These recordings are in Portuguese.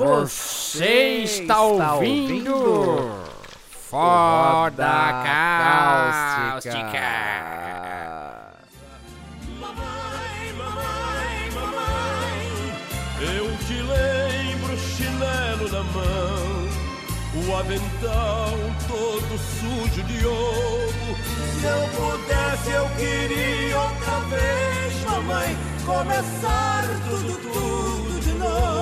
Você está ouvindo Foda Cáustica. Mamãe, mamãe, mamãe, eu te lembro chinelo na mão, o avental todo sujo de ovo. Se eu pudesse, eu queria outra vez, mamãe, começar tudo, tudo de novo.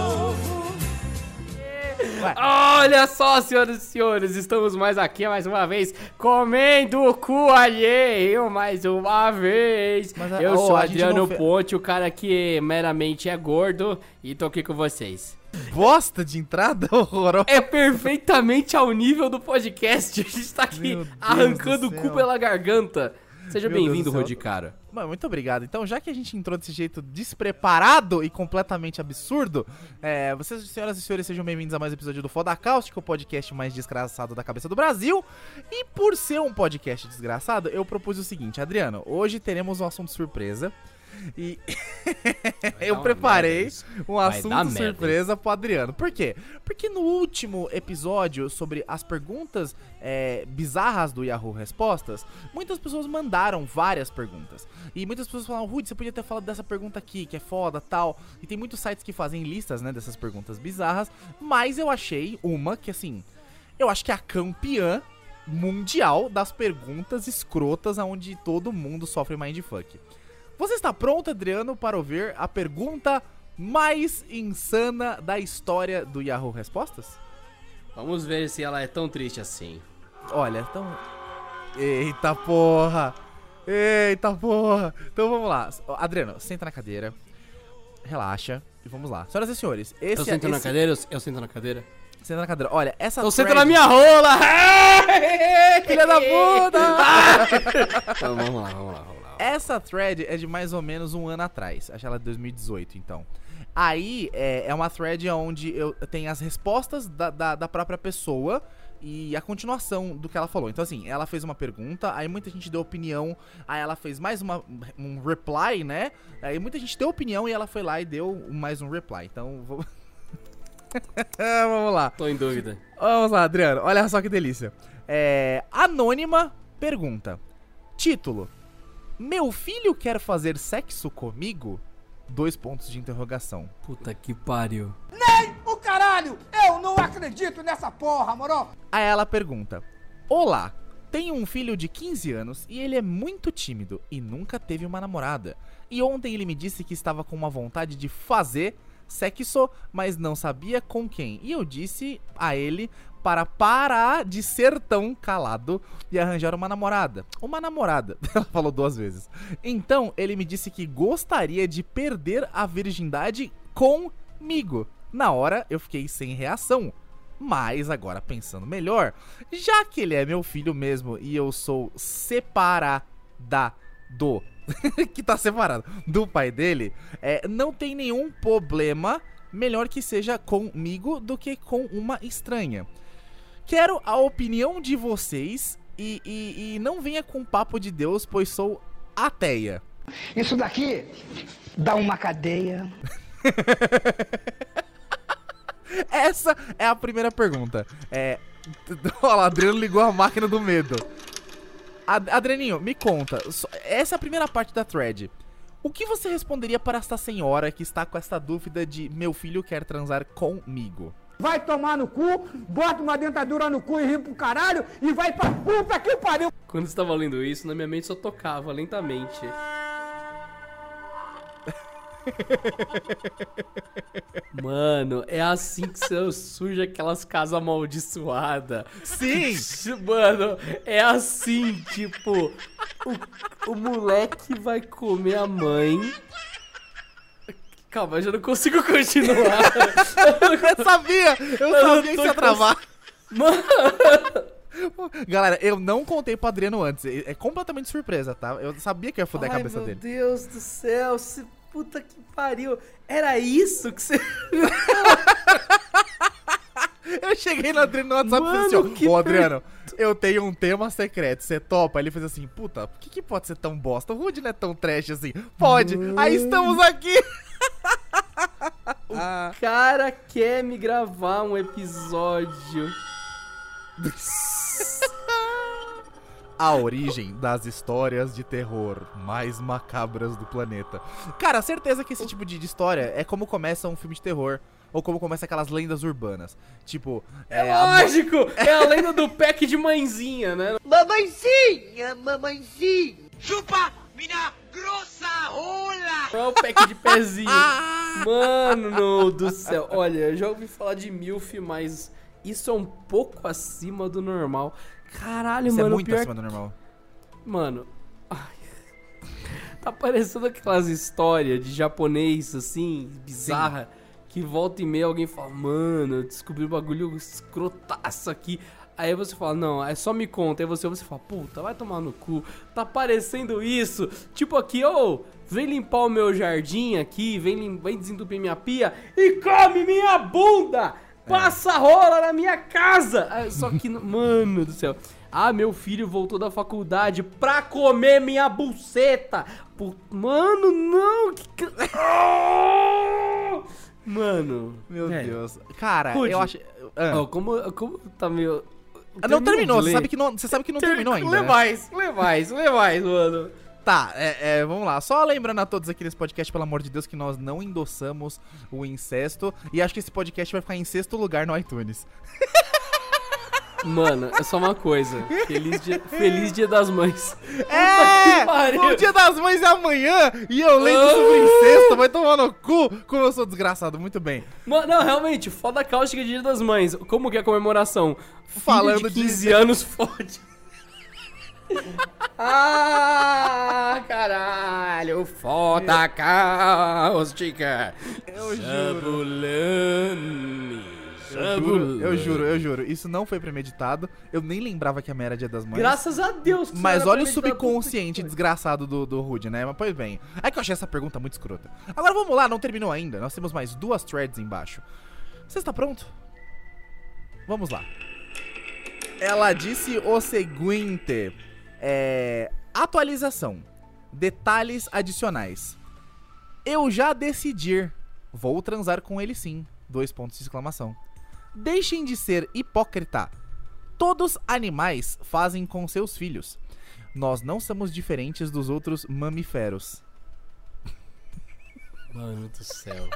Olha só, senhoras e senhores, estamos mais aqui mais uma vez comendo o cu alheio mais uma vez. Mas Eu oh, sou Adriano não Ponte, o cara que meramente é gordo e tô aqui com vocês. Bosta de entrada horrorosa. É perfeitamente ao nível do podcast. A gente tá aqui arrancando o cu pela garganta. Seja bem-vindo, do céu. Rodicaro. Mano, muito obrigado. Então, já que a gente entrou desse jeito despreparado e completamente absurdo, é, vocês, senhoras e senhores, sejam bem-vindos a mais um episódio do Foda Cáustica, o podcast mais desgraçado da cabeça do Brasil. E por ser um podcast desgraçado, eu propus o seguinte, Adriano, hoje teremos um assunto surpresa. E eu preparei um assunto surpresa pro Adriano. Por quê? Porque no último episódio sobre as perguntas é, bizarras do Yahoo Respostas, muitas pessoas mandaram várias perguntas. E muitas pessoas falaram, Rudy, você podia ter falado dessa pergunta aqui, que é foda, tal. E tem muitos sites que fazem listas, né, dessas perguntas bizarras. Mas eu achei uma que, assim, eu acho que é a campeã mundial das perguntas escrotas onde todo mundo sofre mindfuck. Você está pronto, Adriano, para ouvir a pergunta mais insana da história do Yahoo Respostas? Vamos ver se ela é tão triste assim. Olha, então. Eita porra! Eita porra! Então vamos lá. Adriano, senta na cadeira. Relaxa. E vamos lá. Senhoras e senhores, esse eu sento na esse- cadeira? Eu, eu sento na cadeira? Senta na cadeira. Olha, essa. Eu sento thread- na minha rola! Filha da puta! Então, vamos lá, vamos lá, vamos lá. Essa thread é de mais ou menos um ano atrás. Acho ela é de 2018, então. Aí é, é uma thread onde eu tenho as respostas da, da, da própria pessoa e a continuação do que ela falou. Então, assim, ela fez uma pergunta, aí muita gente deu opinião, aí ela fez mais uma, um reply, né? Aí muita gente deu opinião e ela foi lá e deu mais um reply. Então, vou... vamos lá. Tô em dúvida. Vamos lá, Adriano. Olha só que delícia. É, Anônima pergunta: Título: Meu filho quer fazer sexo comigo? Dois pontos de interrogação. Puta que pariu. O caralho! Eu não acredito nessa porra, moro! Aí ela pergunta: Olá, tenho um filho de 15 anos e ele é muito tímido e nunca teve uma namorada. E ontem ele me disse que estava com uma vontade de fazer sexo, mas não sabia com quem. E eu disse a ele para parar de ser tão calado e arranjar uma namorada. Uma namorada, ela falou duas vezes. Então ele me disse que gostaria de perder a virgindade comigo. Na hora eu fiquei sem reação. Mas agora pensando melhor, já que ele é meu filho mesmo e eu sou separada do que tá separado do pai dele, é, não tem nenhum problema. Melhor que seja comigo do que com uma estranha. Quero a opinião de vocês e, e, e não venha com papo de Deus, pois sou ateia. Isso daqui dá uma cadeia. Essa é a primeira pergunta. É. Olha lá, Adriano ligou a máquina do medo. Ad- Adrianinho, me conta. Essa é a primeira parte da thread. O que você responderia para esta senhora que está com essa dúvida de meu filho quer transar comigo? Vai tomar no cu, bota uma dentadura no cu e ri pro caralho e vai pra puta que pariu! Quando você tava lendo isso, na minha mente só tocava lentamente. Mano, é assim que você surge aquelas casas amaldiçoadas. Sim! Mano, é assim, tipo, o, o moleque vai comer a mãe. Calma, eu já não consigo continuar. Eu sabia! Eu sabia que ia travar. Mano, Galera, eu não contei pro Adriano antes. É completamente surpresa, tá? Eu sabia que eu ia foder a ai, cabeça meu dele. Deus do céu, se, puta que pariu. Era isso que você. Eu cheguei no Adriano no WhatsApp e falei Mano, assim, ô Adriano, eu tenho um tema secreto, você topa? Ele fez assim, puta, por que, que pode ser tão bosta? O Rude não é tão trash assim. Pode, aí estamos aqui. Ah, cara quer me gravar um episódio. a origem das histórias de terror mais macabras do planeta. Cara, certeza que esse tipo de, história é como começa um filme de terror. Ou como começa aquelas lendas urbanas. Tipo, É, é, a- lógico! É a lenda do pack de mãezinha, né? Mamãezinha, mamãezinha. Chupa minha grossa rola. É o pack de pezinho. Mano do céu. Olha, eu já ouvi falar de MILF, mas isso é um pouco acima do normal. Caralho, Isso mano. é muito acima do normal. Mano. ai, Tá parecendo aquelas histórias de japonês, assim, bizarra. Que volta e meia alguém fala, mano, eu descobri um bagulho escrotaço aqui. Aí você fala, não, é só me conta. Aí você, você fala, puta, vai tomar no cu. Tá parecendo isso. Tipo aqui, ô, vem limpar o meu jardim aqui, vem, lim- vem desentupir minha pia e come minha bunda! Passa rola na minha casa! Ah, Só que, mano do céu. Ah, meu filho voltou da faculdade pra comer minha buceta! Pu- Mano, não! Que... Mano. Meu velho. Deus. Cara, Rude. eu acho. Ah. Ó, como, como tá meio. Ah, não terminou, você sabe que não, você sabe que não terminou ainda. Lê né? mais, lê mais, lê mais, mano. Tá, é, é, vamos lá. Só lembrando a todos aqui nesse podcast, pelo amor de Deus, que nós não endossamos o incesto. E acho que esse podcast vai ficar em sexto lugar no iTunes. Mano, é só uma coisa. Feliz dia, feliz dia das mães. É! O dia das mães é amanhã e eu lendo sobre incesto. Vai tomar no cu como eu sou desgraçado. Muito bem. Mano, não, realmente, foda cáustica de dia das mães. Como que é a comemoração? Filho Falando de 15 de- anos fode. ah, caralho, foda cáustica. Eu Jabulani. Eu juro, eu juro, eu juro. Isso não foi premeditado. Eu nem lembrava que a era dia das mães. Graças a Deus. que Mas olha o subconsciente desgraçado do, do Rude, né? Mas pois bem. É que eu achei essa pergunta muito escrota. Agora vamos lá, não terminou ainda. Nós temos mais duas threads embaixo. Você está pronto? Vamos lá. Ela disse o seguinte: é, atualização. Detalhes adicionais. Eu já decidi. Vou transar com ele sim. Dois pontos de exclamação. Deixem de ser hipócrita. Todos animais fazem com seus filhos. Nós não somos diferentes dos outros mamíferos. Mano do céu.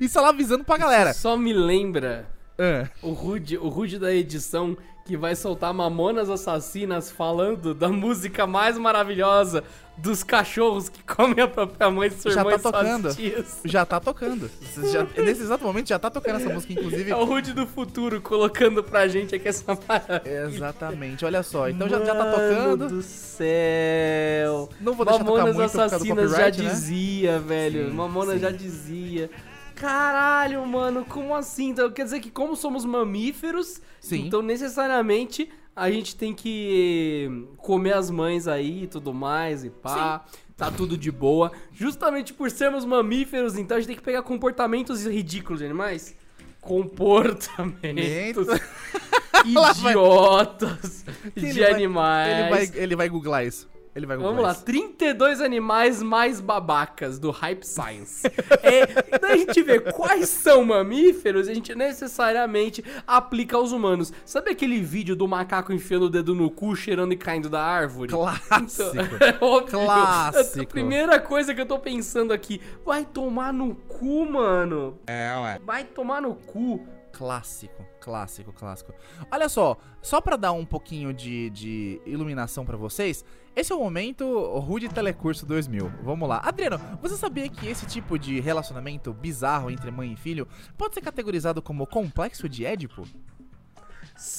Isso ela avisando pra galera. Só me lembra Ah, o Rude, o Rude da edição que vai soltar Mamonas Assassinas falando da música mais maravilhosa dos cachorros que comem a própria mãe, sua Já irmã tá e suas tocando. tias. já tá tocando. Já- nesse exato momento já tá tocando essa música, inclusive. É o Rude do futuro colocando pra gente aqui essa maravilha. Exatamente, olha só. Então já, já tá Mano tocando. do céu. Não vou deixar tocar Mamonas muito causa do Assassinas já né? dizia, velho. Sim, Mamonas sim. já dizia. Caralho, mano, como assim? Então, quer dizer que como somos mamíferos, Sim. então necessariamente a gente tem que comer as mães aí e tudo mais e pá. Tá tudo de boa. Justamente por sermos mamíferos, então a gente tem que pegar comportamentos ridículos de animais. Comportamentos idiotas Que ele de vai- animais. Ele vai, ele vai googlar isso. Ele vai googlar Vamos lá, isso. 32 animais mais babacas do Hype Science. é, daí a gente vê quais são mamíferos e a gente necessariamente aplica aos humanos. Sabe aquele vídeo do macaco enfiando o dedo no cu, cheirando e caindo da árvore? Clássico. É óbvio. Clássico. A primeira coisa que eu tô pensando aqui, vai tomar no cu, mano. É, ué. Vai tomar no cu. Clássico, clássico, clássico. Olha só, só pra dar um pouquinho de, de iluminação pra vocês, esse é o momento Rude Telecurso 2000. Vamos lá. Adriano, você sabia que esse tipo de relacionamento bizarro entre mãe e filho pode ser categorizado como complexo de Édipo?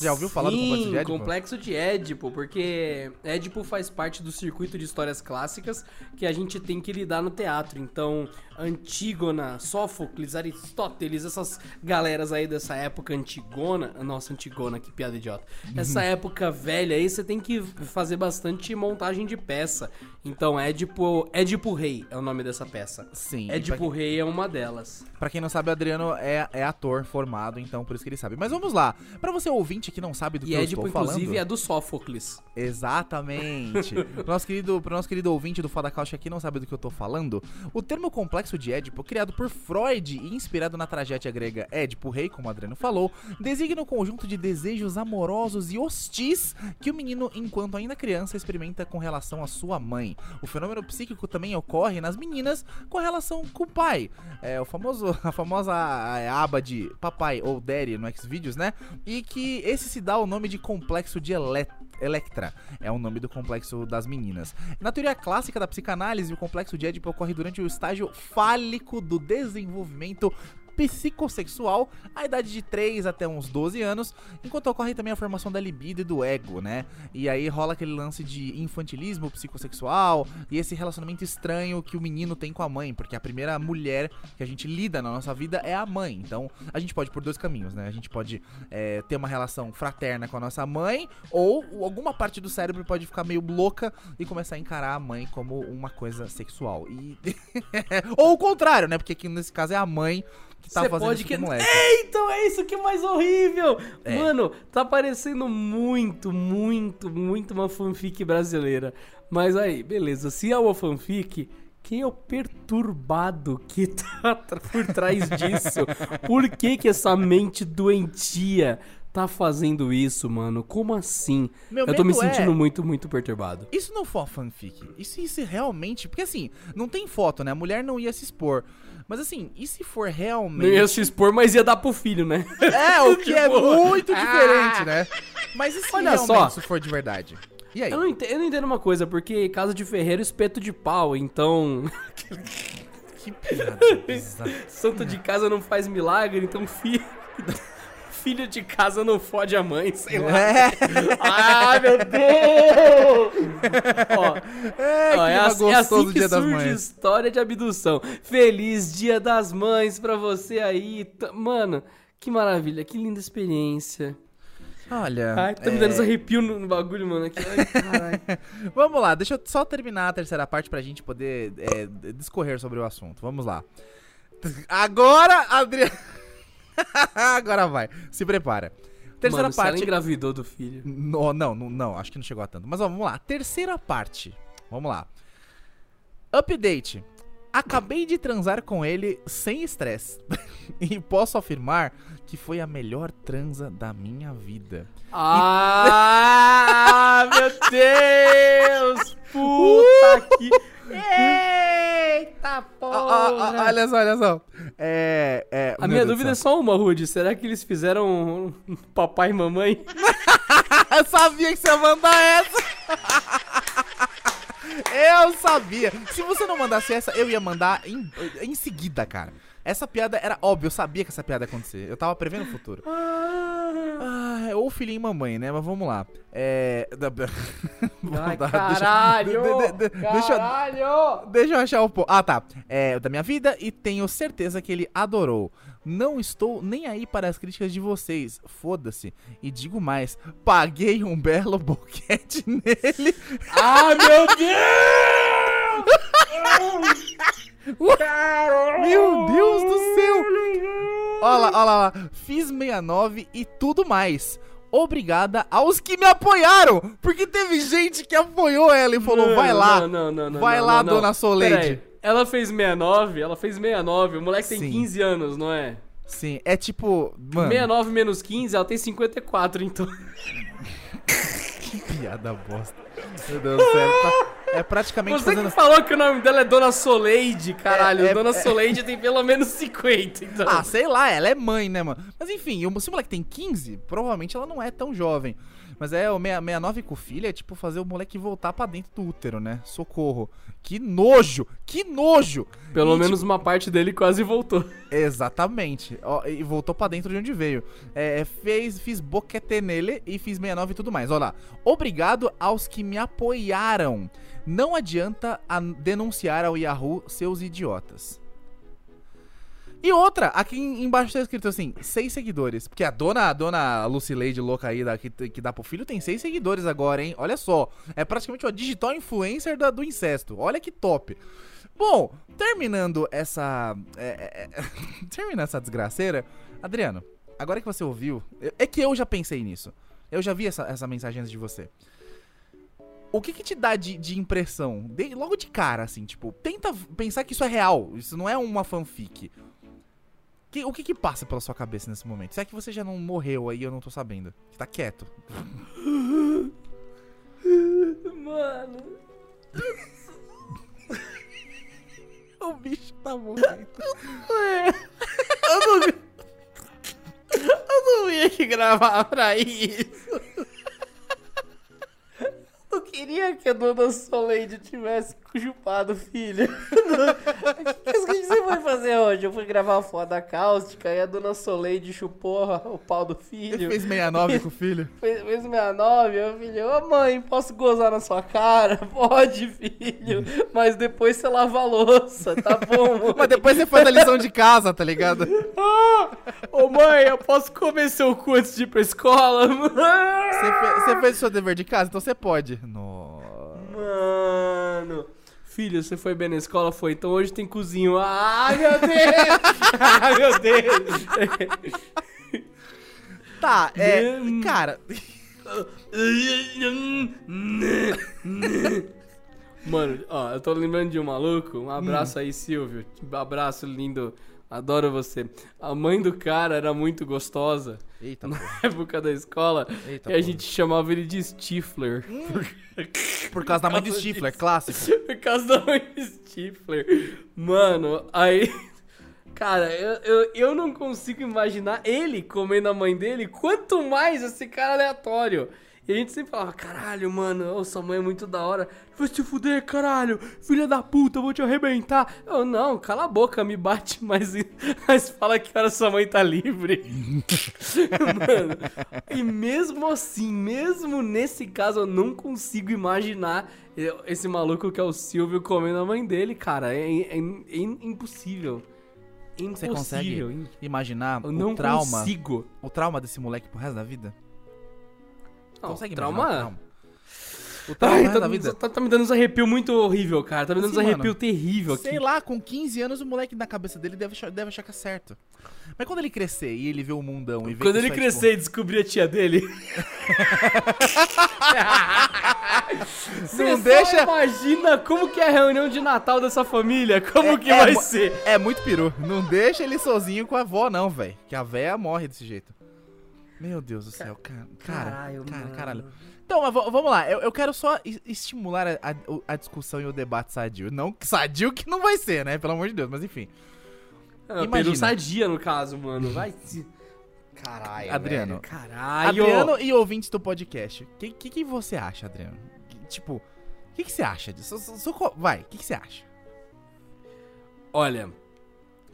Já ouviu falar do Sim, complexo de Édipo? complexo de Édipo, porque Édipo faz parte do circuito de histórias clássicas que a gente tem que lidar no teatro. Então, Antígona, Sófocles, Aristóteles, essas galeras aí dessa época antigona. Nossa, Antigona, que piada idiota. Essa época velha aí, você tem que fazer bastante montagem de peça. Então, Édipo, Édipo Rei é o nome dessa peça. Sim. Édipo pra, Rei é uma delas. pra quem não sabe, o Adriano é, é ator formado, então por isso que ele sabe. Mas vamos lá. Pra você ouvinte que não sabe do E que eu Édipo, estou falando... inclusive, é do Sófocles. Exatamente. pro, nosso querido, pro nosso querido ouvinte do Foda Couch aqui não sabe do que eu tô falando, o termo complexo complexo de Édipo, criado por Freud e inspirado na tragédia grega Édipo Rei, como o Adriano falou, designa um conjunto de desejos amorosos e hostis que o menino, enquanto ainda criança, experimenta com relação à sua mãe. O fenômeno psíquico também ocorre nas meninas com relação com o pai. É o famoso, a famosa é, aba de papai ou daddy no Xvideos, né? E que esse se dá o nome de complexo de Elet Electra. É o nome do complexo das meninas. Na teoria clássica da psicanálise, o complexo de Édipo ocorre durante o estágio fálico do desenvolvimento psicossexual, a idade de 3 até uns 12 anos, enquanto ocorre também a formação da libido e do ego, né? E aí rola aquele lance de infantilismo psicossexual e esse relacionamento estranho que o menino tem com a mãe, porque a primeira mulher que a gente lida na nossa vida é a mãe. Então a gente pode por dois caminhos, né? A gente pode é, ter uma relação fraterna com a nossa mãe, ou alguma parte do cérebro pode ficar meio louca e começar a encarar a mãe como uma coisa sexual. E... ou o contrário, né? Porque aqui nesse caso é a mãe que tá Você fazendo pode isso que. com o moleque. Então é isso que é mais horrível! É. Mano, tá parecendo muito, muito, muito uma fanfic brasileira. Mas aí, beleza. Se é uma fanfic, quem é o perturbado que tá por trás disso? Por que que essa mente doentia tá fazendo isso, mano? Como assim? Meu Eu tô me é- sentindo muito, muito perturbado. Isso não foi uma fanfic. Isso, isso realmente. Porque assim, não tem foto, né? A mulher não ia se expor. Mas assim, e se for Não realmente. ia se expor, mas ia dar pro filho, né? É, o que é muito ah. diferente, né? Mas e se Olha realmente só. isso for de verdade? E aí? Eu não, entendo, eu não entendo uma coisa, porque casa de ferreiro espeto de pau, então. Que piada. Santo de casa não faz milagre, então filho. Filho de casa não fode a mãe, sei lá. É, Ai, meu Deus! Ó, é, ó, é, clima assim, é assim que Dia das surge Mães. história de abdução. Feliz Dia das Mães pra você aí. Mano, que maravilha, que linda experiência. Olha. Ai, tá me é, dando esse arrepio no, no bagulho, mano. Aqui. Ai. Vamos lá, deixa eu só terminar a terceira parte pra gente poder é, discorrer sobre o assunto. Vamos lá. Agora, Adriano. Agora vai. Se prepara. Terceira Mano, se ela parte. engravidou do filho. No- não, não, não, acho que não chegou a tanto. Mas ó, vamos lá. Terceira parte. Vamos lá. Update. Acabei de transar com ele sem estresse. e posso afirmar que foi a melhor transa da minha vida. Ah, meu Deus! Puta que. Eita Ó, ó, ó, olha só, olha só. É, é, A minha Deus dúvida é só uma, Rude. Será que eles fizeram um um papai e mamãe? Eu sabia que você ia mandar essa. Eu sabia. Se você não mandasse essa, eu ia mandar em, em seguida, cara. Essa piada era óbvia, eu sabia que essa piada ia acontecer. Eu tava prevendo o futuro. Ah, ou filhinho e mamãe, né? Mas vamos lá. É. Ai, dar- deixa- caralho! de- de- de- deixa eu- caralho! Deixa eu achar o ponto. Ah, tá. É da minha vida e tenho certeza que ele adorou. Não estou nem aí para as críticas de vocês. Foda-se. E digo mais: paguei um belo boquete nele. Ah, meu Deus! Meu Deus do céu! Olha lá, olha lá. Fiz 69 e tudo mais. Obrigada aos que me apoiaram. Porque teve gente que apoiou ela e falou: Não, vai lá. Não, não, vai lá, dona Soleide. Ela fez 69, ela fez 69. O moleque tem Sim. 15 anos, não é? Sim, é tipo. Mano. 69 menos 15, ela tem 54, então. Piada bosta. Meu Deus do céu. tá- É praticamente Você fazendo. que falou que o nome dela é Dona Soleide, caralho. É, é, Dona é. Soleide tem pelo menos 50, então. Ah, sei lá, ela é mãe, né, mano? Mas enfim, se o moleque tem 15, provavelmente ela não é tão jovem. Mas é o 6- 69 com filha é tipo fazer o moleque voltar pra dentro do útero, né? Socorro. Que nojo! Que nojo! pelo E, menos uma parte dele quase voltou. Exatamente. Ó, e voltou pra dentro de onde veio. É, fez, fiz boquete nele e fiz 69 e tudo mais. Olha lá. Obrigado aos que me apoiaram. Não adianta denunciar ao Yahoo seus idiotas. E outra, aqui em- embaixo tá escrito assim, seis seguidores. Porque a dona, a dona Lucileide louca aí da, que, que dá pro filho tem seis seguidores agora, hein? Olha só. É praticamente uma digital influencer da- do incesto. Olha que top. Bom, terminando essa. é, é, é, terminando essa desgraceira, Adriano, agora que você ouviu. é- É que eu já pensei nisso. Eu já vi essa, essa mensagem antes de você. o que que te dá de, de impressão? De- logo de cara, assim, tipo, tenta pensar que isso é real, isso não é uma fanfic. Que- o que que passa pela sua cabeça nesse momento? Se é que você já não morreu aí, eu não tô sabendo. Você tá quieto. Mano. O bicho tá morrendo. Eu não vim aqui gravar pra isso. Eu queria que a dona Soleide tivesse chupado filho. O que você foi fazer hoje? Eu fui gravar uma foto da cáustica e a dona Soleide chupou o pau do Ele filho. fez 69 com o filho. Fez, fez 69, meu filho. Ô mãe, posso gozar na sua cara? Pode, filho. Mas depois você lava a louça, tá bom? Mas depois você faz a lição de casa, tá ligado? Ah! Ô mãe, eu posso comer seu cu antes de ir pra escola? Você, fe- você fez o seu dever de casa, então você pode. Nossa. Mano. Filho, você foi bem na escola? Foi. Então hoje tem cozinho. Ai, meu Deus! Ai, meu Deus! Tá, é. Hum. Cara, Mano, ó, eu tô lembrando de um maluco. Um abraço aí, Silvio. Um abraço lindo. Adoro você. A mãe do cara era muito gostosa. Eita, Na porra. época da escola. Eita, e a gente chamava ele de Stifler. Por causa da mãe do causa Stifler, clássico. Por causa da mãe de Stifler. Mano, aí. Cara, eu, eu, eu não consigo imaginar ele comendo a mãe dele, quanto mais esse cara aleatório. E a gente sempre falava, caralho, mano, ô, sua mãe é muito da hora. Vai se fuder, caralho, filha da puta, eu vou te arrebentar. Eu, não, cala a boca, me bate, mas, mas fala que hora sua mãe tá livre. mano, e mesmo assim, mesmo nesse caso, eu não consigo imaginar eu- esse maluco que é o Silvio comendo a mãe dele, cara. É, é- é impossível. Você Impossível. consegue imaginar Eu o não trauma, consigo. o trauma desse moleque pro resto da vida? Não, consegue trauma... imaginar o trauma? O trauma Ai, resto tá, da vida? tá- tá me dando uns arrepios muito horrível, cara. Tá me dando uns Assim, mano, terrível aqui. Sei lá, com 15 anos o moleque na cabeça dele deve achar, deve achar que é certo. Mas quando ele crescer e ele vê o mundão e vê Quando ele é, crescer e descobrir a tia dele. Não deixa- imagina como que é a reunião de Natal dessa família. Como que é vai ser? tipo, é muito peru. Não deixa ele sozinho com a avó, não, velho. Que a véia morre desse jeito. Meu Deus do céu, cara. Cara, Caralho, cara, mano. caralho. Então, mas vamos lá. Eu, eu quero só es- estimular a, a- a discussão e o debate sadio. Não sadio que não vai ser, né? Pelo amor de Deus, mas enfim. Ah, Imagina. Sadia, no caso, mano. Vai se... Caralho, Adriano. velho. Caralho. Adriano e ouvintes do podcast. O que, que, que você acha, Adriano? Que- tipo, o que, que você acha disso? Só- só- só- vai, o que, que você acha? Olha,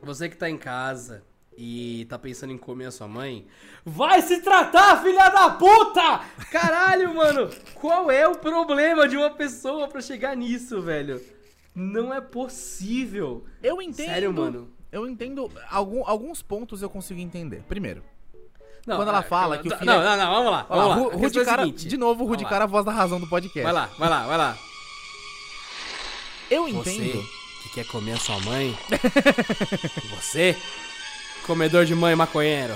você que tá em casa e tá pensando em comer a sua mãe, vai se tratar, filha da puta! Caralho, mano, qual é o problema de uma pessoa pra chegar nisso, velho? Não é possível. Eu entendo. Sério, mano. Eu entendo. Algum, alguns pontos eu consigo entender. Primeiro, Não, Quando ela ah, fala calma, que o filho Não, é- não, não, vamos lá, vamos lá, é cara, seguinte. de novo, o cara, a voz da razão do podcast. Vai lá, vai lá, vai lá. Eu Você entendo. que quer comer a sua mãe, você, comedor de mãe maconheiro,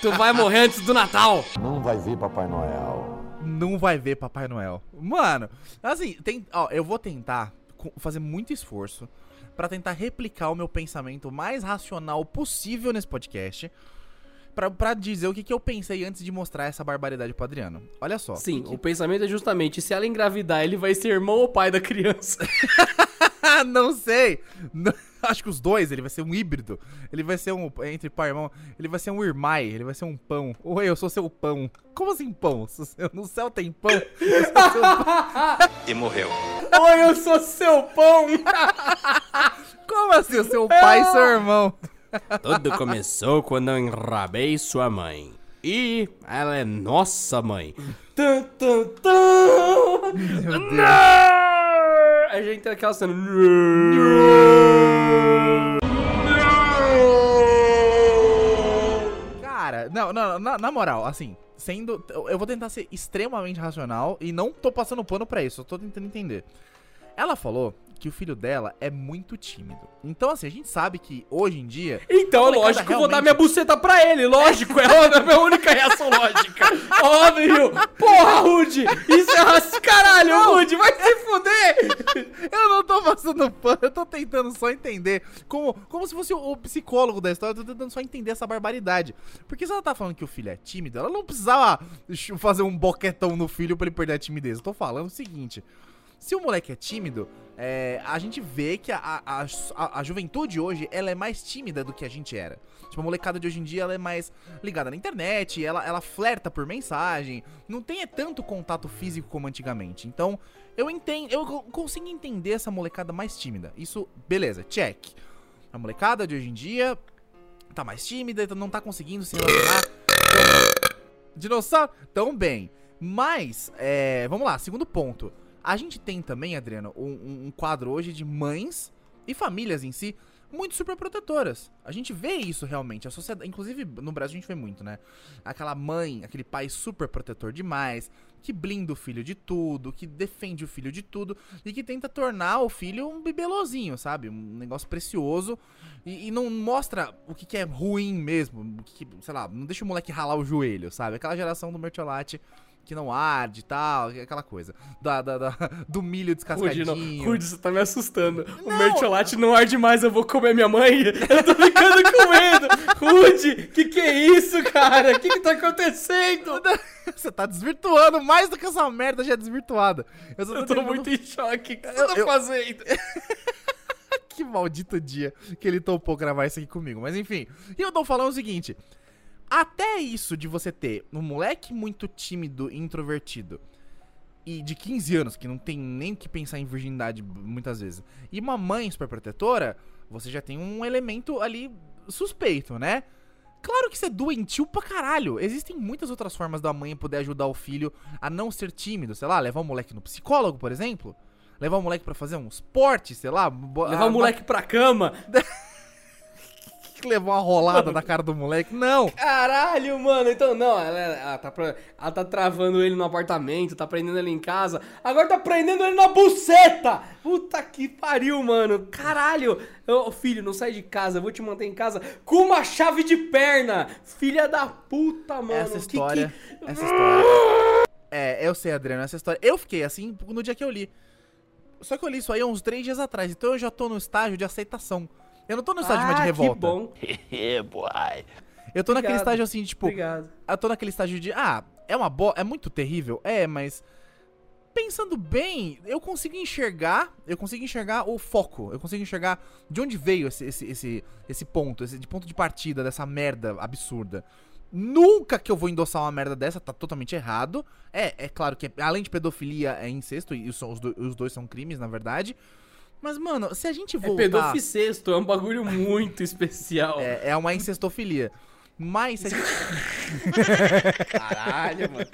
tu vai morrer antes do Natal. Não vai vir Papai Noel. Não vai ver Papai Noel. Mano, assim, tem, ó, eu vou tentar fazer muito esforço pra tentar replicar o meu pensamento mais racional possível nesse podcast. Pra, pra dizer o que, que eu pensei antes de mostrar essa barbaridade pro Adriano. Olha só. Sim, o pensamento é justamente, se ela engravidar, ele vai ser irmão ou pai da criança. Não sei. Não- acho que os dois, ele vai ser um híbrido. Ele vai ser um, entre pai e irmão, ele vai ser um irmai, ele vai ser um pão. Oi, eu sou seu pão. Como assim pão? No céu tem pão? Eu sou seu pão. E morreu. Oi, eu sou seu pão! Como assim? O seu pai e seu irmão? Tudo começou quando eu enrabei sua mãe. E ela é nossa mãe. Tum, tum, tum. Meu Deus. Não! A gente tem aquela cena. Não, não, na, na moral, assim, sendo. Eu vou tentar ser extremamente racional e não tô passando pano pra isso, eu tô tentando entender. Ela falou que o filho dela é muito tímido. Então, assim, a gente sabe que hoje em dia. Então, lógico que eu vou dar realmente- minha buceta pra ele, lógico, é a minha única reação lógica. Óbvio! Porra, Rude! Isso é raci... Caralho, Rude, vai se fuder! Eu não tô passando pano, eu tô tentando só entender. Como, como se fosse o, psicólogo da história, eu tô tentando só entender essa barbaridade. Porque se ela tá falando que o filho é tímido, ela não precisava fazer um boquetão no filho pra ele perder a timidez. Eu tô falando o seguinte. Se o moleque é tímido, é, a gente vê que a, a, a, a juventude hoje ela é mais tímida do que a gente era. Tipo, a molecada de hoje em dia ela é mais ligada na internet, ela, ela flerta por mensagem, não tem tanto contato físico como antigamente. Então, eu entendo, eu co- consigo entender essa molecada mais tímida. Isso, beleza, check. A molecada de hoje em dia tá mais tímida, então não tá conseguindo se relacionar. Dinossauro, tão bem. Mas, é, vamos lá, segundo ponto. A gente tem também, Adriano, um, um- quadro hoje de mães e famílias em si muito super protetoras. A gente vê isso realmente. A sociedade, inclusive no Brasil a gente vê muito, né? Aquela mãe, aquele pai super protetor demais, que blinda o filho de tudo, que defende o filho de tudo e que tenta tornar o filho um bibelozinho, sabe? Um negócio precioso e, e não mostra o que, que é ruim mesmo, que- sei lá, não deixa o moleque ralar o joelho, sabe? Aquela geração do mertiolate que não arde e tal, aquela coisa. Da, da- da- do milho Rude, não. descascadinho. Rude, você tá me assustando. O Não. mertiolate não arde mais, eu vou comer minha mãe. Eu tô ficando com medo. Rude, que que é isso, cara? O que que tá acontecendo? Você tá desvirtuando mais do que essa merda já é desvirtuada. Eu, só Eu tô muito em choque. O que você Eu- tá eu- fazendo? Que maldito dia que ele topou gravar isso aqui comigo. Mas enfim. E eu tô falando o seguinte. Até isso de você ter um moleque muito tímido e introvertido. E de 15 anos, que não tem nem que pensar em virgindade muitas vezes. E uma mãe super protetora, você já tem um elemento ali suspeito, né? Claro que isso é doentio pra caralho. Existem muitas outras formas da mãe poder ajudar o filho a não ser tímido. Sei lá, levar o moleque no psicólogo, por exemplo. Levar o moleque pra fazer um esporte, sei lá. Levar a- o moleque pra cama. que levou uma rolada na cara do moleque. Não! Caralho, mano. Então, não, ela, ela tá, ela tá travando ele no apartamento, tá prendendo ele em casa. Agora tá prendendo ele na buceta. Puta que pariu, mano. Caralho. Ô, filho, não sai de casa. Eu vou te manter em casa com uma chave de perna. Filha da puta, mano. essa Que- história. que- Essa história. É, eu sei, Adriano, essa história. Eu fiquei assim no dia que eu li. Só que eu li isso aí há uns três dias atrás. Então eu já tô no estágio de aceitação. Eu não tô no estágio mais de Ah, revolta. que bom. Eu tô naquele Obrigado. estágio assim, tipo. Obrigado. Eu tô naquele estágio de. Ah, é uma boa. É muito terrível? É, mas. Pensando bem, eu consigo enxergar. Eu consigo enxergar o foco. Eu consigo enxergar de onde veio esse, esse, esse, esse ponto, esse de ponto de partida dessa merda absurda. Nunca que eu vou endossar uma merda dessa, tá totalmente errado. É, é claro que além de pedofilia é incesto, e os, os dois são crimes, na verdade. Mas, mano, se a gente É voltar... pedoficesto, é um bagulho muito especial. É, é uma incestofilia. Mas se a gente Caralho, mano.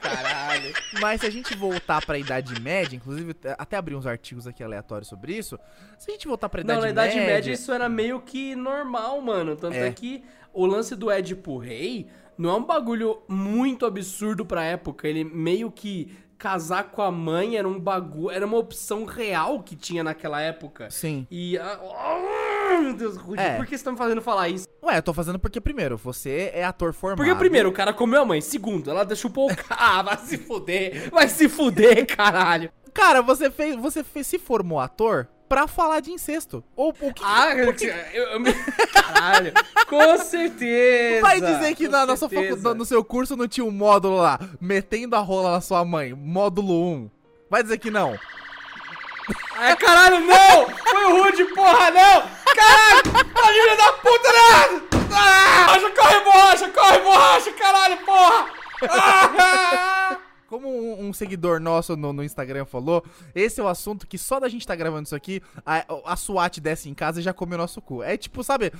Caralho. Mas se a gente voltar pra Idade Média, inclusive até abri uns artigos aqui aleatórios sobre isso. Se a gente voltar pra Idade Não, na Idade Média. Média isso era meio que normal, mano. Tanto é, É. que o lance do Édipo Rei não é um bagulho muito absurdo pra época. Ele meio que casar com a mãe era um bagulho, era uma opção real que tinha naquela época. Sim. E. ah, oh, meu Deus, Rudy, É. por que você tá me fazendo falar isso? Ué, eu tô fazendo porque, primeiro, você é ator formado. Porque, primeiro, o cara comeu a mãe. Segundo, ela chupou o cara. Ah, vai se fuder. Vai se fuder, caralho. Cara, você fez. Você fez, se formou ator pra falar de incesto. Ou o que. Ah, eu, eu me... Caralho. Com certeza. Vai dizer que na nossa faculdade, no seu curso não tinha um módulo lá, metendo a rola na sua mãe, módulo 1. Vai dizer que não. Ai, caralho, não! Foi o Rude, porra, não! Caralho! A filha da puta, não! Ah! Borracha, corre, borracha, corre, borracha, caralho, porra! Ah! Como um, um seguidor nosso no, no Instagram falou, esse é o assunto que só da gente tá gravando isso aqui, a, a SWAT desce em casa e já come o nosso cu. É tipo, sabe,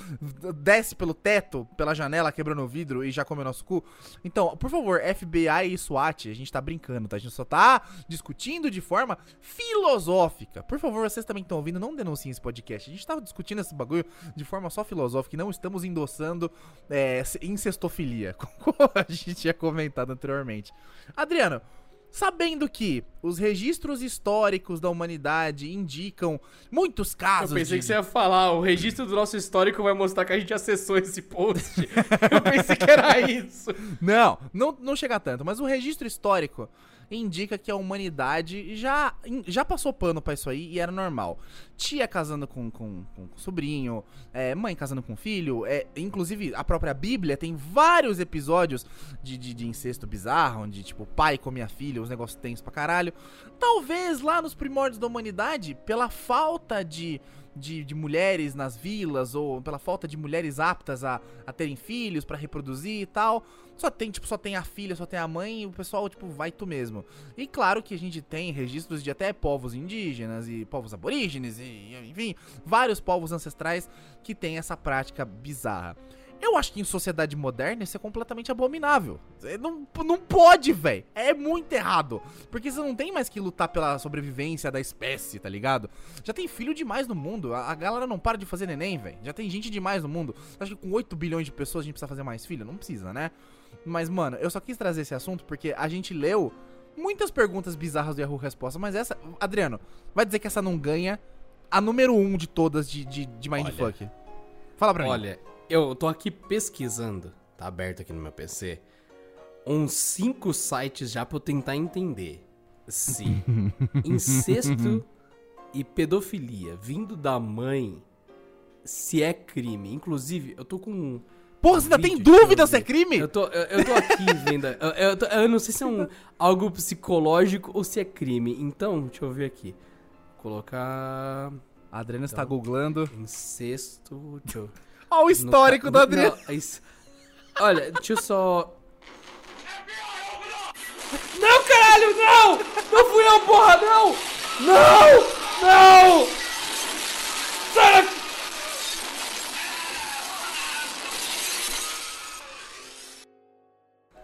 desce pelo teto, pela janela, quebrando o vidro e já come o nosso cu. Então, por favor, FBI e SWAT, a gente tá brincando, tá? A gente só tá discutindo de forma filosófica. Por favor, vocês também estão ouvindo, não denunciem esse podcast. A gente tava discutindo esse bagulho de forma só filosófica e não estamos endossando é, incestofilia, como a gente tinha comentado anteriormente. Adriano, Sabendo que os registros históricos da humanidade indicam muitos Eu casos pensei de... que você ia falar, o registro do nosso histórico vai mostrar que a gente acessou esse post. Eu pensei que era isso. Não, não, não chega tanto, mas o registro histórico indica que a humanidade já, já passou pano pra isso aí e era normal. Tia casando com, com, com sobrinho, é, mãe casando com filho, é, inclusive a própria Bíblia tem vários episódios de, de, de incesto bizarro, onde tipo pai comia filho, os negócios tensos pra caralho. Talvez lá nos primórdios da humanidade, pela falta de, de, de mulheres nas vilas, ou pela falta de mulheres aptas a, a terem filhos pra reproduzir e tal. Só tem, tipo, só tem a filha, só tem a mãe e o pessoal, tipo, vai tu mesmo. E claro que a gente tem registros de até povos indígenas e povos aborígenes e, enfim, vários povos ancestrais que têm essa prática bizarra. Eu acho que em sociedade moderna isso é completamente abominável. É, Não, não pode, velho. É muito errado. Porque você não tem mais que lutar pela sobrevivência da espécie, tá ligado? Já tem filho demais no mundo. A, a galera não para de fazer neném, velho. Já tem gente demais no mundo. Acho que com 8 bilhões de pessoas a gente precisa fazer mais filho? Não precisa, né? Mas, mano, eu só quis trazer esse assunto porque a gente leu muitas perguntas bizarras do Yahoo Resposta, mas essa. Adriano, vai dizer que essa não ganha a número 1 um de todas de, de, de Mindfuck. Fala pra mim. Olha, eu tô aqui pesquisando, tá aberto aqui no meu PC, uns cinco sites já pra eu tentar entender se incesto e pedofilia vindo da mãe se é crime. Inclusive, eu tô com um Porra, você ainda tem dúvida se é crime? Eu tô, eu, eu tô aqui vendo. Eu, eu, tô- eu não sei se é um, algo psicológico ou se é crime. Então, deixa eu ver aqui. Colocar. A Adriana está Então. googlando. Incesto. Deixa eu. Olha o histórico No do Adriano. Não, isso- Olha, deixa eu só. Não, caralho, não! Não fui eu, porra, não! Não! Não! Sai daqui!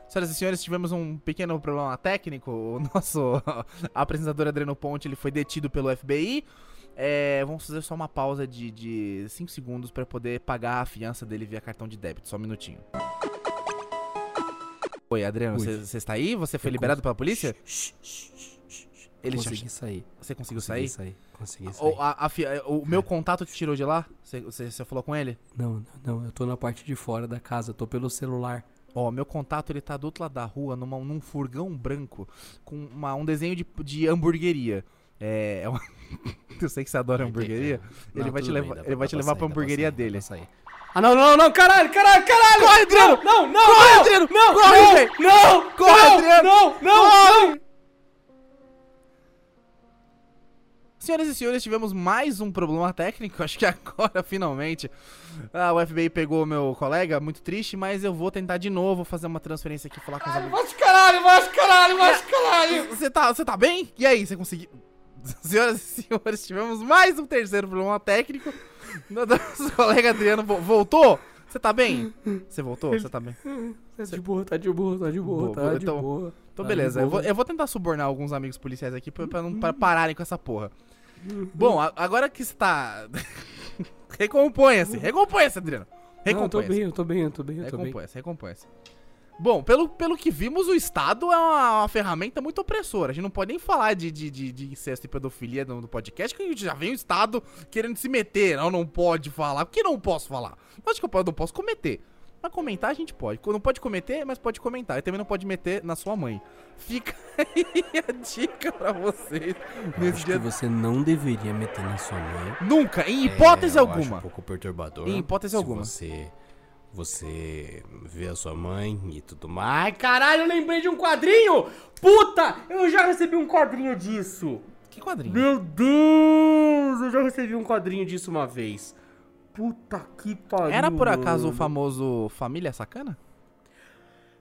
Senhoras e senhores, tivemos um pequeno problema técnico. O nosso apresentador Adriano Ponte ele foi detido pelo FBI. É, vamos fazer só uma pausa de 5 segundos para poder pagar a fiança dele via cartão de débito. Só um minutinho. Oi, Adriano, você está aí? Você foi Eu liberado cons- pela polícia? Shh, shh, shh, shh, shh. Ele consegui já- sair. Você conseguiu Consegui sair? sair. Consegui sair. O, a- a fi- o meu contato te tirou de lá? Você falou com ele? Não, não, não, eu tô na parte de fora da casa, tô pelo celular. Ó, meu contato ele tá do outro lado da rua, numa, num furgão branco, com uma- um desenho de, de hamburgueria. É. é uma- Eu sei que você adora hamburgueria. Ele Não, vai te bem, ele vai te levar sair, pra hamburgueria sair, dá dele. sair. Ah, não, não, não, caralho, caralho, caralho! Corre, Adriano! Não, não, Corre, não! Adriano! Não, Corre, não, não! Corre, não, Adriano! Não, não, não! Senhoras e senhores, tivemos mais um problema técnico. Acho que agora, finalmente, ah, o FBI pegou o meu colega, muito triste, mas eu vou tentar de novo fazer uma transferência aqui, falar com os amigos. Caralho, de caralho, de caralho! Você tá, você tá bem? E aí, você conseguiu? Senhoras e senhores, tivemos mais um terceiro problema técnico. Nosso colega Adriano vo- voltou? Você tá bem? Você voltou? Você tá bem? Tá de boa, tá de boa, tá de boa, Boa, tá boa, de então- boa. Então, Tá beleza. Eu vou, boa. eu vou tentar subornar alguns amigos policiais aqui pra, pra não pra pararem com essa porra. Bom, a- agora que você tá. recomponha-se, recomponha-se, Adriano. Não, eu tô Recomponha-se. bem, eu tô bem, eu tô bem, eu tô bem. Recomponha-se, recomponha-se. Bom, pelo, pelo que vimos, o Estado é uma, uma ferramenta muito opressora. A gente não pode nem falar de, de, de, de incesto e pedofilia no, no podcast, que a gente já vem o Estado querendo se meter. Não, não pode falar. Por que não posso falar? Acho que eu não posso cometer. Mas comentar a gente pode. Não pode cometer, mas pode comentar. E também não pode meter na sua mãe. Fica aí a dica pra vocês nesse Acho dia. que você não deveria meter na sua mãe. Nunca, em hipótese É, eu alguma. um pouco perturbador. Em hipótese se alguma. Você, você vê a sua mãe e tudo mais. Ai, caralho, eu lembrei de um quadrinho! Puta! Eu já recebi um quadrinho disso! Que quadrinho? Meu Deus! Eu já recebi um quadrinho disso uma vez. Puta que pariu. Era por acaso o famoso Família Sacana?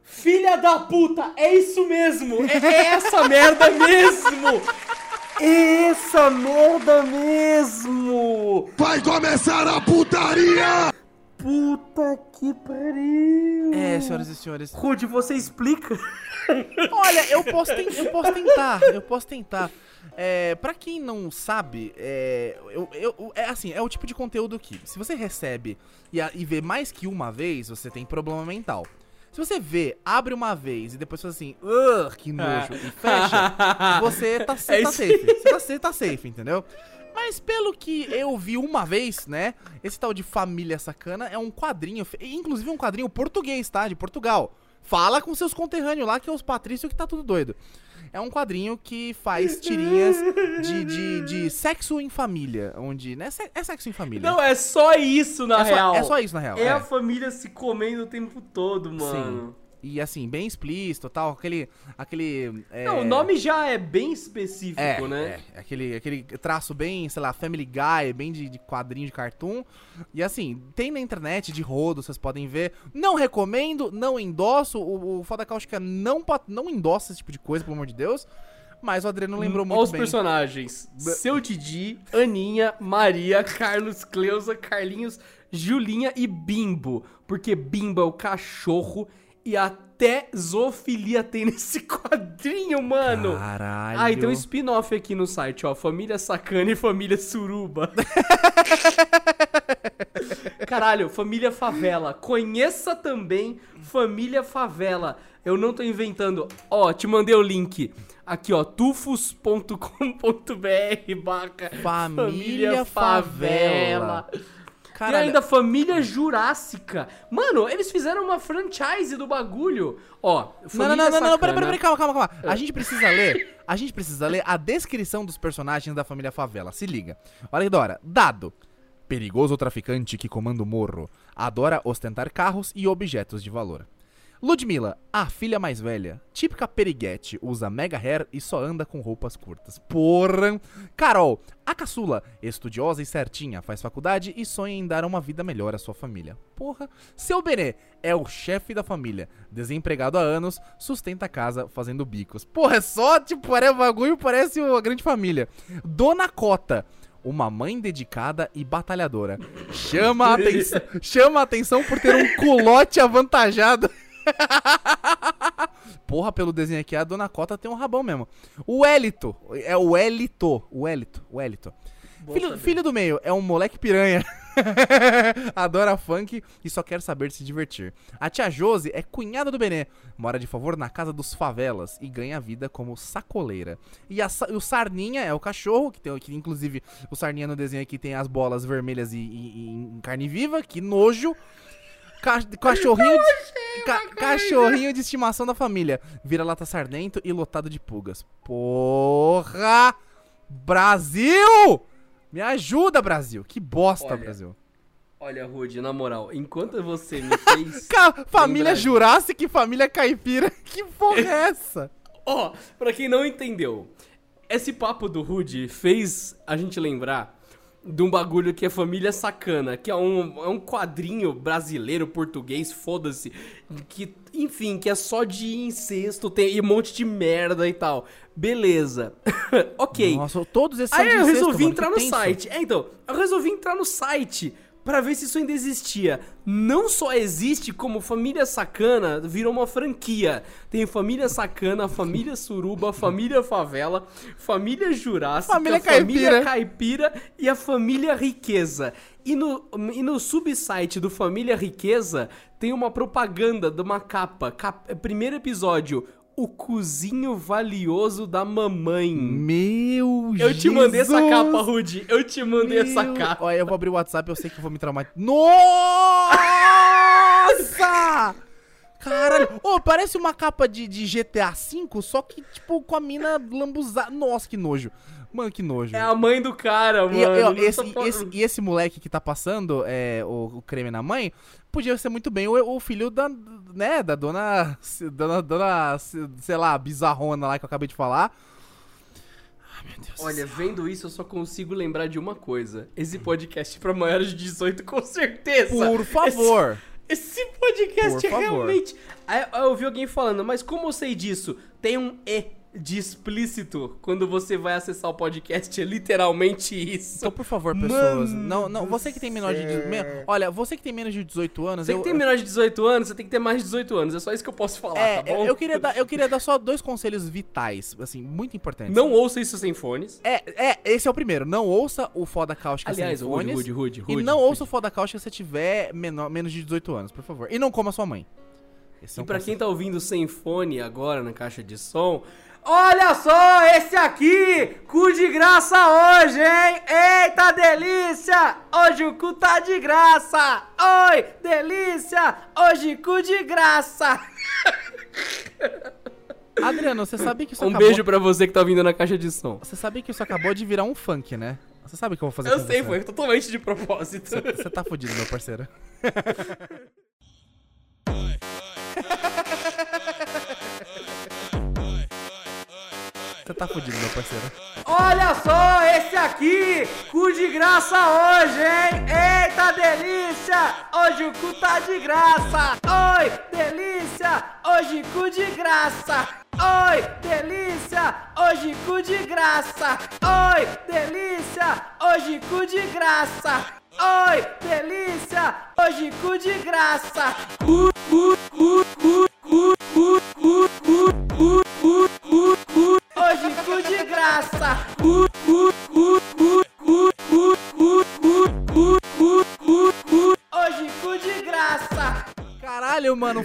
Filha da puta! É isso mesmo! É, é essa merda mesmo! É essa merda mesmo! Vai começar a putaria! Puta que pariu! É, senhoras e senhores. Rude, você explica? Olha, eu posso, eu posso tentar, eu posso tentar. É, pra quem não sabe, é, eu, eu- é assim, é o tipo de conteúdo que, se você recebe e, a- e vê mais que uma vez, você tem problema mental. Se você vê, abre uma vez e depois faz assim, que nojo, e fecha, você tá, É tá safe. Você tá, você tá safe, entendeu? Mas pelo que eu vi uma vez, né? Esse tal de Família Sacana é um quadrinho, inclusive um quadrinho português, tá? De Portugal. Fala com seus conterrâneos lá, que é os Patrício que tá tudo doido. É um quadrinho que faz tirinhas de, de, de sexo em família. Onde. Né, é sexo em família. Não, é só isso, na é, real. só, é só isso, na real. É é. a família se comendo o tempo todo, mano. E assim, bem explícito tal. Aquele. aquele é, Não, o nome já é bem específico, É, né? é, aquele, aquele traço bem, sei lá, Family Guy, bem de, de quadrinho de cartoon. E assim, tem na internet de rodo, vocês podem ver. Não recomendo, não endosso. O, o Foda Cáustica não, pa- não endossa esse tipo de coisa, pelo amor de Deus. Mas o Adriano lembrou Olha muito os bem. personagens. Seu Didi, Aninha, Maria, Carlos, Cleusa, Carlinhos, Julinha e Bimbo. Porque Bimbo é o cachorro e até zoofilia tem nesse quadrinho, mano. Caralho. Ah, e tem um spin-off aqui no site, ó. Família Sacana e Família Suruba. Caralho, Família Favela. Conheça também Família Favela. Eu não tô inventando. Ó, te mandei o link. Aqui, ó, tufos.com.br barra Família Favela. E Caralho. ainda Família Jurássica. Mano, eles fizeram uma franchise do bagulho. Ó, Não, não, Família não, não, não, peraí, peraí, peraí, calma, calma, calma. A gente precisa ler, a gente precisa ler a descrição dos personagens da família Favela. Se liga. Olha que da hora. Dado. Perigoso traficante que comanda o morro. Adora ostentar carros e objetos de valor. Ludmilla, a filha mais velha, típica periguete, usa mega hair e só anda com roupas curtas. Porra! Carol, a caçula, estudiosa e certinha, faz faculdade e sonha em dar uma vida melhor à sua família. Porra! Seu Benê é o chefe da família, desempregado há anos, sustenta a casa fazendo bicos. Porra, é só, tipo, o bagulho, parece a grande família. Dona Cota, uma mãe dedicada e batalhadora. Chama a, atenção, chama a atenção por ter um culote avantajado. Porra, pelo desenho aqui, a Dona Cota tem um rabão mesmo. O Elito, é o Elito, o Elito, o Elito. Filho, filho do meio, é um moleque piranha. Adora funk e só quer saber se divertir. A tia Josi é cunhada do Benê, mora de favor na casa dos favelas e ganha vida como sacoleira. E a o Sarninha é o cachorro, que, tem, que inclusive o Sarninha no desenho aqui tem as bolas vermelhas e, e- e em carne viva, que nojo. Ca- cachorrinho, de, ca- cachorrinho de estimação da família. Vira lata sardento e lotado de pulgas. Porra! Brasil! Me ajuda, Brasil! Que bosta, Olha, Brasil. Olha, Rude, na moral, enquanto você me fez. Família Lembra- Jurássica e família Caipira. Que porra é essa? Ó, pra quem não entendeu, esse papo do Rude fez a gente lembrar de um bagulho que é Família Sacana, que é um, é um quadrinho brasileiro, português, foda-se, que, enfim, que é só de incesto, tem e um monte de merda e tal. Beleza. ok. Nossa, todos esses Aí eu incesto, resolvi mano, entrar no tenso. site. É, então, eu resolvi entrar no site pra ver se isso ainda existia. Não só existe, como Família Sacana virou uma franquia. Tem Família Sacana, Família Suruba, Família Favela, Família Jurássica, Família Família Caipira. Caipira e a Família Riqueza. E no, e no subsite do Família Riqueza tem uma propaganda de uma capa. Cap- primeiro episódio. O cozinho valioso da mamãe. Meu Eu te mandei essa capa, Rudy. Eu te mandei essa Meu- capa. Olha, eu vou abrir o WhatsApp, eu sei que eu vou me traumatizar. Nossa! Caralho. Ô, parece uma capa de, de GTA V, só que, tipo, com a mina lambuzada. Nossa, que nojo. Mano, que nojo. É a mãe do cara, mano. E, eu- esse, esse- e esse moleque que tá passando é, o, o creme na mãe, podia ser muito bem o, o filho da, né, da dona, dona, dona, sei lá, bizarrona lá que eu acabei de falar. Olha, vendo isso, eu só consigo lembrar de uma coisa. Esse podcast é pra maiores de 18, com certeza. Por favor. Esse, esse podcast é realmente... Aí eu ouvi alguém falando, mas como eu sei disso? Tem um E de explícito quando você vai acessar o podcast, é literalmente isso. Então, por favor, pessoas, Mano não, não, você que tem menor de, olha, você que tem menos de 18 anos, Você eu, que tem menor de 18 anos, você tem que ter mais de 18 anos. É só isso que eu posso falar, é, tá bom? eu queria dar, eu queria dar só dois conselhos vitais, assim, muito importantes. Não ouça isso sem fones. É, é, esse é o primeiro. Não ouça o Foda Cáustica Aliás, sem Rude, fones. Rude, Rude, E Rude, não Rude. ouça o Foda Cáustica se você tiver menor, menos de 18 anos, por favor. E não coma sua mãe. Esse é E um pra conceito. quem tá ouvindo sem fone agora na caixa de som, olha só esse aqui, cu de graça hoje, hein? Eita delícia! Hoje o cu tá de graça! Oi, delícia! Hoje cu de graça! Adriano, você sabe que isso Um acabou... beijo pra você que tá ouvindo na caixa de som. Você sabe que isso acabou de virar um funk, né? Você sabe o que eu vou fazer Eu com sei, você. foi totalmente de propósito. Você tá fudido, meu parceiro. Você tá fudido, meu parceiro. Olha só esse aqui, cu de graça hoje, hein? Eita delícia! Hoje o cu tá de graça! Oi, delícia! Hoje cu de graça! Oi, delícia! Hoje cu de graça! Oi, delícia! Hoje cu de graça! Oi, delícia! Hoje cu de graça! Cu, cu, cu, cu, cu,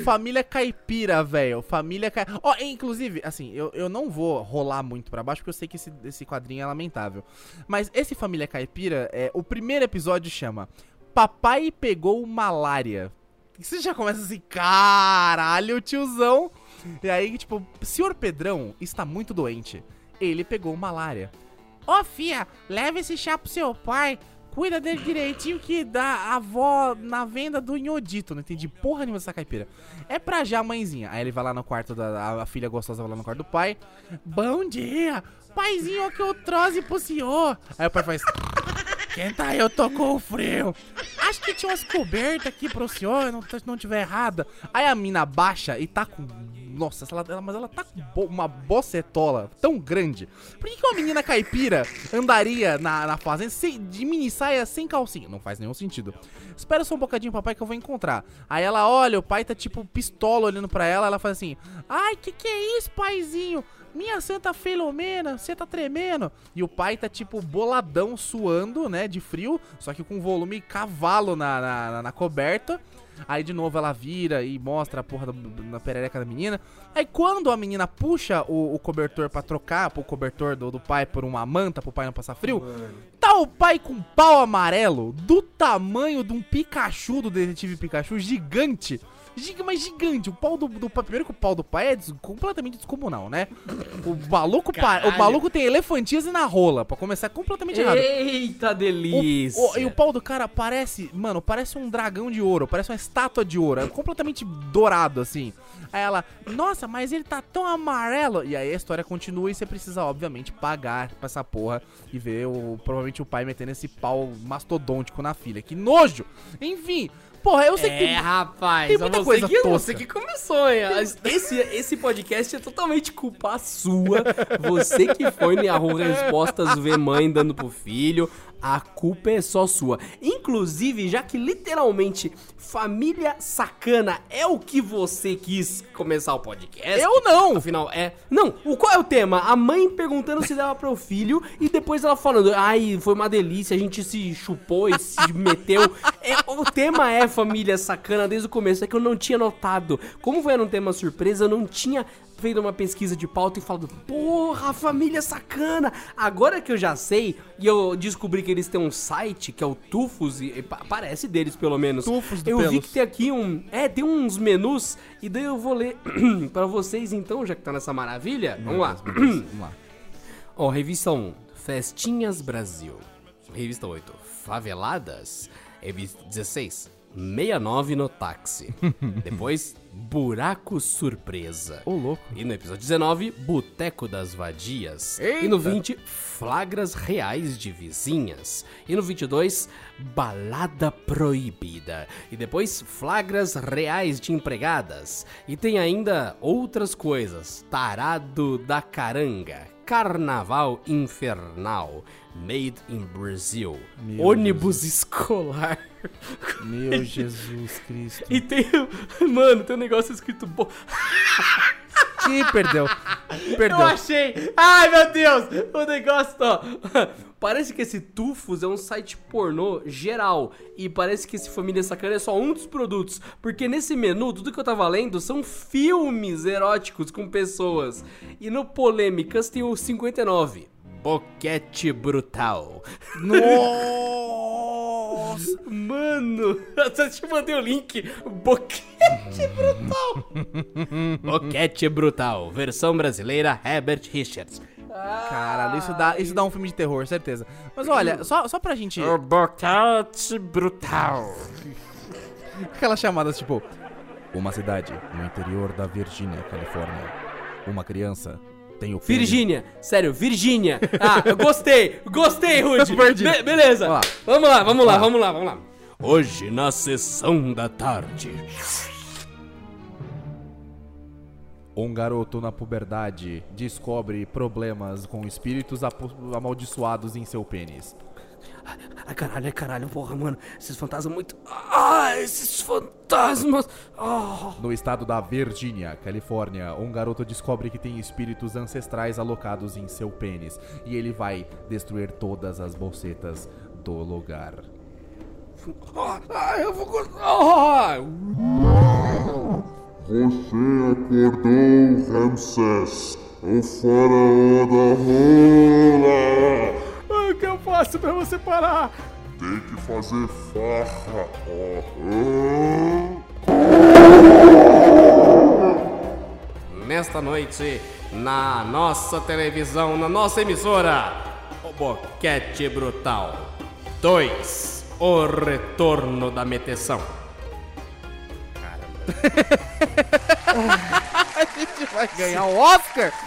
família caipira, velho. Família caipira. Ó, inclusive, assim, eu, eu não vou rolar muito pra baixo porque eu sei que esse, esse quadrinho é lamentável. Mas esse Família Caipira, é, o primeiro episódio chama Papai Pegou Malária. E Você já começa assim, caralho, tiozão. E aí, tipo, senhor Pedrão está muito doente. Ele pegou malária. Ô, fia, leva esse chá pro seu pai. Cuida dele direitinho que dá a avó na venda do Inhodito. Não entendi porra nenhuma dessa caipira. É pra já, mãezinha. Aí ele vai lá no quarto da a- filha gostosa vai lá no quarto do pai. Bom dia, paizinho, que eu trouxe pro senhor? Aí o pai faz. Quenta aí, eu tô com frio. Acho que tinha umas cobertas aqui pro senhor, não, não tiver errada. Aí a mina baixa e tá com. Nossa, ela, ela- mas ela tá com bo- uma bocetola tão grande. Por que, que uma menina caipira andaria na, na fazenda sem, de mini saia sem calcinha? Não faz nenhum sentido. Espera só um bocadinho, papai, que eu vou encontrar. Aí ela olha, o pai tá tipo pistola olhando pra ela. Ela faz assim: Ai, que que é isso, paizinho? Minha Santa Filomena, você tá tremendo. E o pai tá tipo boladão, suando, né, de frio, só que com volume cavalo na, na, na- na coberta. Aí de novo ela vira e mostra a porra da, na perereca da menina. Aí quando a menina puxa o, o cobertor pra trocar o cobertor do, do pai por uma manta pro pai não passar frio, tá o pai com um pau amarelo do tamanho de um Pikachu do detetive Pikachu gigante. Giga, mas gigante. O pau do, do pai. Primeiro que o pau do pai é des- completamente descomunal, né? O maluco, pa- o maluco tem elefantias na rola, pra começar completamente errado. Eita delícia! O- o- e o pau do cara parece, mano, parece um dragão de ouro, parece uma estátua de ouro, é completamente dourado, assim. Aí ela, nossa, mas ele tá tão amarelo. E aí a história continua e você precisa, obviamente, pagar pra essa porra e ver o, provavelmente o pai metendo esse pau mastodôntico na filha. Que nojo! Enfim, porra, eu sei que É, tem. rapaz, tem é muita coisa que, tosca. você que começou, hein? Esse, esse podcast é totalmente culpa sua. Você que foi no Yahoo Respostas ver mãe dando pro filho. A culpa é só sua. Inclusive, já que literalmente família sacana é o que você quis começar o podcast. Eu não! Afinal, é. Não, o, qual é o tema? A mãe perguntando se dava pro filho e depois ela falando, ai, foi uma delícia, a gente se chupou e se meteu. É, o tema é família sacana desde o começo, é que eu não tinha notado. Como foi um tema surpresa, eu não tinha feito uma pesquisa de pauta e falado, porra, família sacana. Agora que eu já sei, e eu descobri que eles têm um site, que é o Tufos, e, e pa- parece deles pelo menos. Tufos do Eu vi Pelos. que tem aqui um. É, tem uns menus. E daí eu vou ler pra vocês então, já que tá nessa maravilha. Vamos lá. Vamos lá. Ó, revista 1, Festinhas Brasil. Revista 8, Faveladas. Revista 16, 69 no táxi. Depois, Buraco Surpresa. Ô, louco. E no episódio 19, Boteco das Vadias. Eita. E no 20, Flagras Reais de Vizinhas. E no 22, Balada Proibida. E depois, Flagras Reais de Empregadas. E tem ainda outras coisas. Tarado da Caranga. Carnaval Infernal. Made in Brazil. Meu ônibus escolar. Meu Jesus Cristo. E tem. Mano, tem um negócio escrito. Bo... Que perdeu? Eu Perdeu. achei! Ai, meu Deus! O negócio, ó. Parece que esse Tufos é um site pornô geral. E parece que esse Família Sacana é só um dos produtos. Porque nesse menu, tudo que eu tava lendo são filmes eróticos com pessoas. E no Polêmicas tem o 59. Boquete Brutal. Nossa! Mano, eu te mandei o link. Boquete Brutal. Boquete Brutal. Versão brasileira Herbert Richards. Caralho, isso dá, isso dá um filme de terror, certeza. Mas olha, só, só pra gente. Boquete Brutal. Aquelas chamadas tipo. Uma cidade no interior da Virgínia, Califórnia. Uma criança tem o Virgínia, sério, Virgínia. Ah, eu gostei, gostei, Rude. Perdi. Be- beleza. Vamos lá. Vamos lá, vamos lá, vamos lá, vamos lá. Hoje na sessão da tarde. Um garoto na puberdade descobre problemas com espíritos amaldiçoados em seu pênis. Ai, caralho, ai, caralho, porra, mano. Esses fantasmas muito. Ah, esses fantasmas. Ah. No estado da Virgínia, Califórnia, um garoto descobre que tem espíritos ancestrais alocados em seu pênis e ele vai destruir todas as bolsetas do lugar. Ah, eu vou. Ah. Você acordou, Ramsés, o faraó da rola. O que eu faço pra você parar? Tem que fazer farra. Nesta noite, na nossa televisão, na nossa emissora, o Boquete Brutal 2, o retorno da meteção. Vai ganhar o Oscar?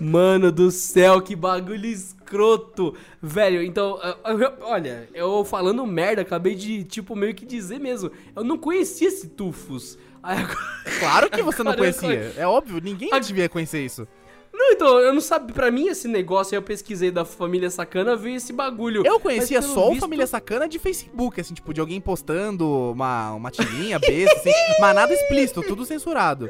Mano do céu, que bagulho escroto. Velho, então, eu- eu- olha, eu falando merda, acabei de, tipo, meio que dizer mesmo. Eu não conhecia esse Tufos. Agora- Claro que você não conhecia. É óbvio, ninguém devia conhecer isso. Não, então, eu não sabia. Pra mim, esse negócio aí eu pesquisei da família sacana, veio esse bagulho. Eu conhecia Mas, só o visto- Família Sacana de Facebook, assim, tipo, de alguém postando uma, uma tirinha, besta, assim, mas nada explícito, tudo censurado.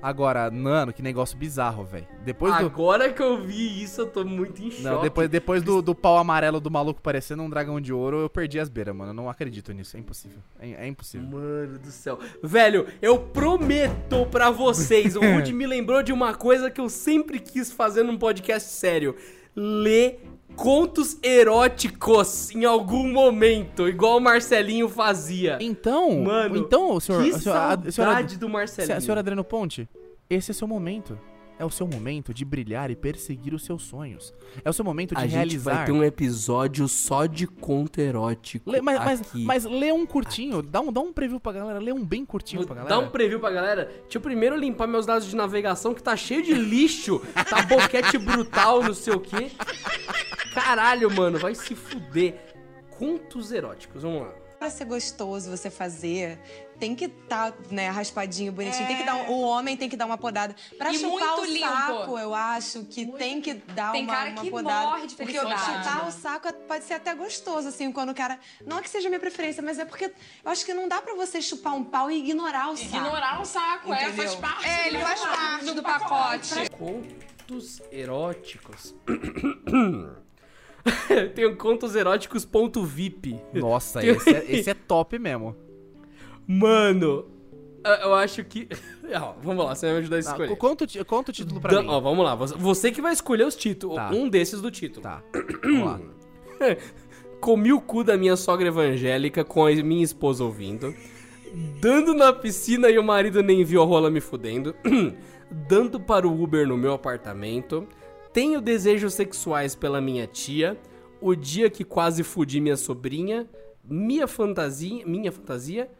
Agora, mano, que negócio bizarro, velho. Depois do. Agora que eu vi isso, eu tô muito em choque. Não, depois, depois do, do pau amarelo do maluco parecendo um dragão de ouro, eu perdi as beiras, mano. Eu não acredito nisso. É impossível. É, é impossível. Mano do céu. Velho, eu prometo pra vocês, o Rudy me lembrou de uma coisa que eu sempre quis fazer num podcast sério. Ler contos eróticos em algum momento, igual o Marcelinho fazia. Então, Mano, então, o senhor. que a- saudade do Marcelinho. Se- Senhor Adriano Ponte, esse é seu momento. É o seu momento de brilhar e perseguir os seus sonhos. É o seu momento de A gente realizar. vai ter um episódio só de conto erótico Lê- mas, mas, mas lê um curtinho, dá um, dá um preview pra galera, lê um bem curtinho pra galera. Dá um preview pra galera. Deixa eu primeiro limpar meus dados de navegação, que tá cheio de lixo. Tá boquete brutal, não sei o quê. Caralho, mano, vai se fuder. Contos eróticos, vamos lá. Pra ser gostoso você fazer, tem que estar, né, raspadinho, bonitinho. Tem que dar um- o homem tem que dar uma podada. Pra E chupar muito o limpo. saco, eu acho que tem que dar Tem uma, cara uma que podada. morre de porque chupar o saco pode ser até gostoso, assim, quando o cara. Não é que seja a minha preferência, mas é porque eu acho que não dá pra você chupar um pau e ignorar o saco. Ignorar o saco, é, Entendeu? faz parte. É, ele do faz parte do pacote. Contos eróticos. Tem o contos eróticos ponto VIP. Nossa, Tem- esse é, esse é top mesmo. Mano, eu- acho que... Ó, vamos lá, você vai me ajudar a Tá, escolher. conta, o ti- conta o título pra Dan- mim. Ó, vamos lá, você- você que vai escolher os títulos. Tá. Um desses do título. Tá, vamos lá. Comi o cu da minha sogra evangélica com a minha esposa ouvindo. Dando na piscina e o marido nem viu a rola me fudendo. Dando para o Uber no meu apartamento. Tenho desejos sexuais pela minha tia. O dia que quase fudi minha sobrinha. Minha fantasia. Minha fantasia.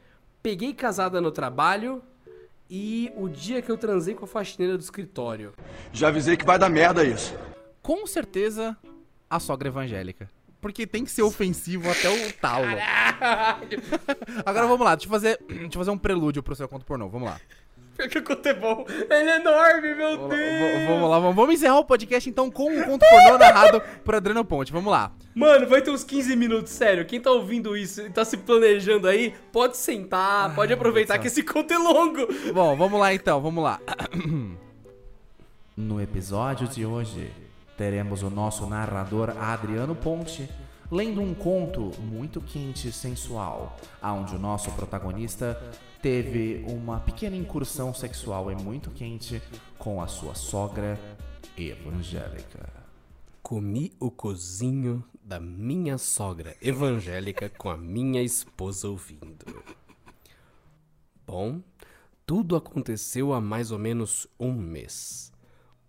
Peguei casada no trabalho. E o dia que eu transei com a faxineira do escritório. Já avisei que vai dar merda isso. Com certeza, a sogra evangélica. Porque tem que ser ofensivo até o talo. Agora vamos lá, deixa eu, fazer, deixa eu fazer um prelúdio pro seu conto pornô. Vamos lá. Pior que o conto é bom. Ele é enorme, meu Deus. Vamos lá, vamos, encerrar o podcast então com um conto pornô narrado por Adriano Ponte. Vamos lá. Mano, vai ter uns 15 minutos, sério. Quem tá ouvindo isso e tá se planejando aí, pode sentar, pode aproveitar que esse conto é longo. Bom, vamos lá então, vamos lá. No episódio de hoje, teremos o nosso narrador Adriano Ponte lendo um conto muito quente e sensual, onde o nosso protagonista teve uma pequena incursão sexual e muito quente com a sua sogra evangélica. Comi o cozinho da minha sogra evangélica com a minha esposa ouvindo. Bom, tudo aconteceu há mais ou menos um mês.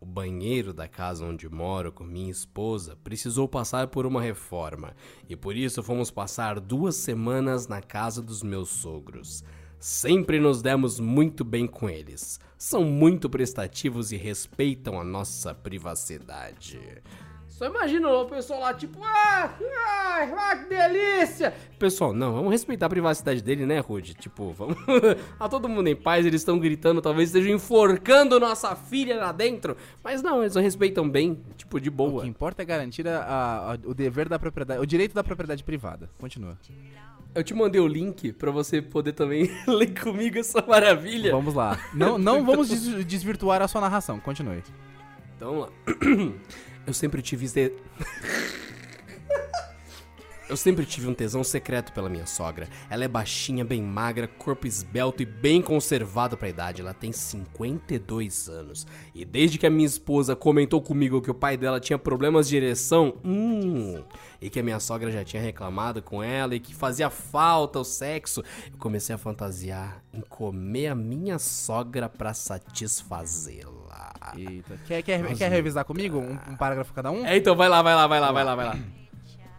O banheiro da casa onde moro com minha esposa precisou passar por uma reforma e por isso fomos passar duas semanas na casa dos meus sogros. Sempre nos demos muito bem com eles. São muito prestativos e respeitam a nossa privacidade. Só imagina o pessoal lá, tipo, ah, ah, ah, que delícia! Pessoal, não, vamos respeitar a privacidade dele, né, Rude? Tipo, vamos. a todo mundo em paz, eles estão gritando, talvez estejam enforcando nossa filha lá dentro. Mas não, eles respeitam bem, tipo, de O boa. que importa é garantir a- a- o dever da propriedade, o direito da propriedade privada. Continua. Eu te mandei o link pra você poder também ler comigo essa maravilha. Vamos lá. Não, não vamos des- desvirtuar a sua narração. Continue. Então vamos lá. Eu sempre tive. te- Eu sempre tive um tesão secreto pela minha sogra. Ela é baixinha, bem magra, corpo esbelto e bem conservado pra idade. Ela tem 52 anos. E desde que a minha esposa comentou comigo que o pai dela tinha problemas de ereção, hum, e que a minha sogra já tinha reclamado com ela e que fazia falta o sexo, eu comecei a fantasiar em comer a minha sogra pra satisfazê-la. Eita. Quer, quer, quer revisar comigo um, um parágrafo cada um? É, então vai lá, vai lá, vai lá, vai lá, vai lá.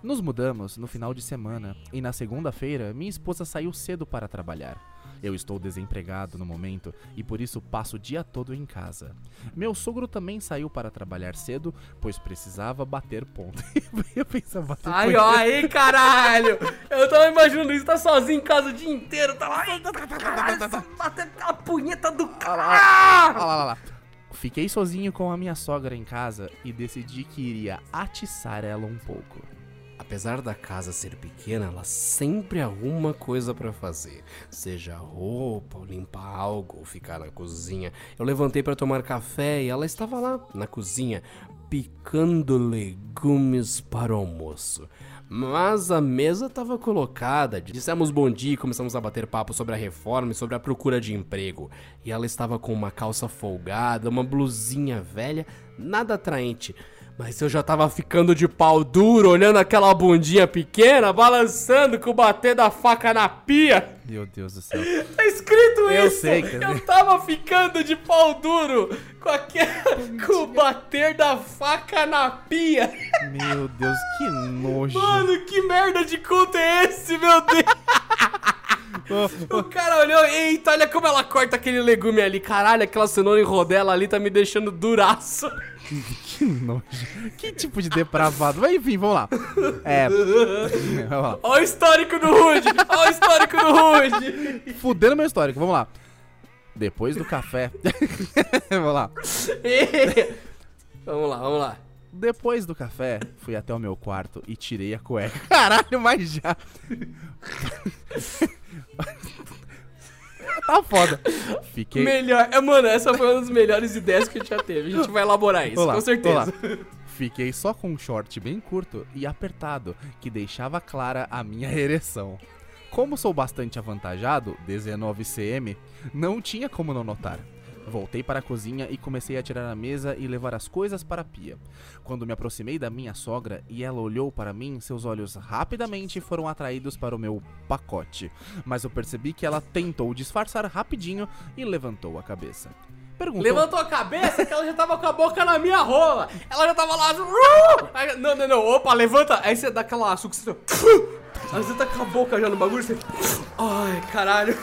Nos mudamos no final de semana e na segunda-feira minha esposa saiu cedo para trabalhar. Eu estou desempregado no momento e por isso passo o dia todo em casa. Meu sogro também saiu para trabalhar cedo, pois precisava bater ponto. Eu pensava bater Ai, ponto. ó, aí, caralho! Eu tava imaginando isso, tá sozinho em casa o dia inteiro, tá lá. Batendo a punheta do cara. Olha lá, olha lá. Fiquei sozinho com a minha sogra em casa e decidi que iria atiçar ela um pouco. Apesar da casa ser pequena, ela sempre arruma coisa pra fazer. Seja roupa, ou limpar algo, ou ficar na cozinha. Eu levantei pra tomar café e ela estava lá, na cozinha, picando legumes para o almoço. Mas a mesa estava colocada, dissemos bom dia e começamos a bater papo sobre a reforma e sobre a procura de emprego. E ela estava com uma calça folgada, uma blusinha velha, nada atraente. Mas eu já tava ficando de pau duro, olhando aquela bundinha pequena, balançando com o bater da faca na pia. Meu Deus do céu. Tá escrito Eu isso! sei, quer Eu tava ficando de pau duro com, aquele, com o bater da faca na pia. Meu Deus, que nojo. Mano, que merda de conto é esse, meu Deus? O cara olhou, eita, olha como ela corta aquele legume ali. Caralho, aquela cenoura em rodela ali tá me deixando duraço. Que nojo. Que tipo de depravado. Mas enfim, vamos lá. É. Vamos lá. Olha o histórico do Rude, olha o histórico do Rude. Fudendo meu histórico, vamos lá. Depois do café. vamos lá. vamos lá, vamos lá. Depois do café, fui até o meu quarto e tirei a cueca. Caralho, mas já. Tá foda. Fiquei. Melhor, é, mano, essa foi uma das melhores ideias que a gente já teve. A gente vai elaborar isso, Vou lá, com certeza. vou lá. Fiquei só com um short bem curto e apertado, que deixava clara a minha ereção. Como sou bastante avantajado, 19 cm, não tinha como não notar. Voltei para a cozinha e comecei a tirar a mesa e levar as coisas para a pia. Quando me aproximei da minha sogra e ela olhou para mim, seus olhos rapidamente foram atraídos para o meu pacote. Mas eu percebi que ela tentou disfarçar rapidinho e levantou a cabeça. Perguntou. Levantou a cabeça que ela já tava com a boca na minha rola. Ela já tava lá. "Uh!" Aí, Não, não, não. Opa, levanta. Aí você dá aquela suco. Você... Aí você tá com a boca já no bagulho. Você... Ai, caralho.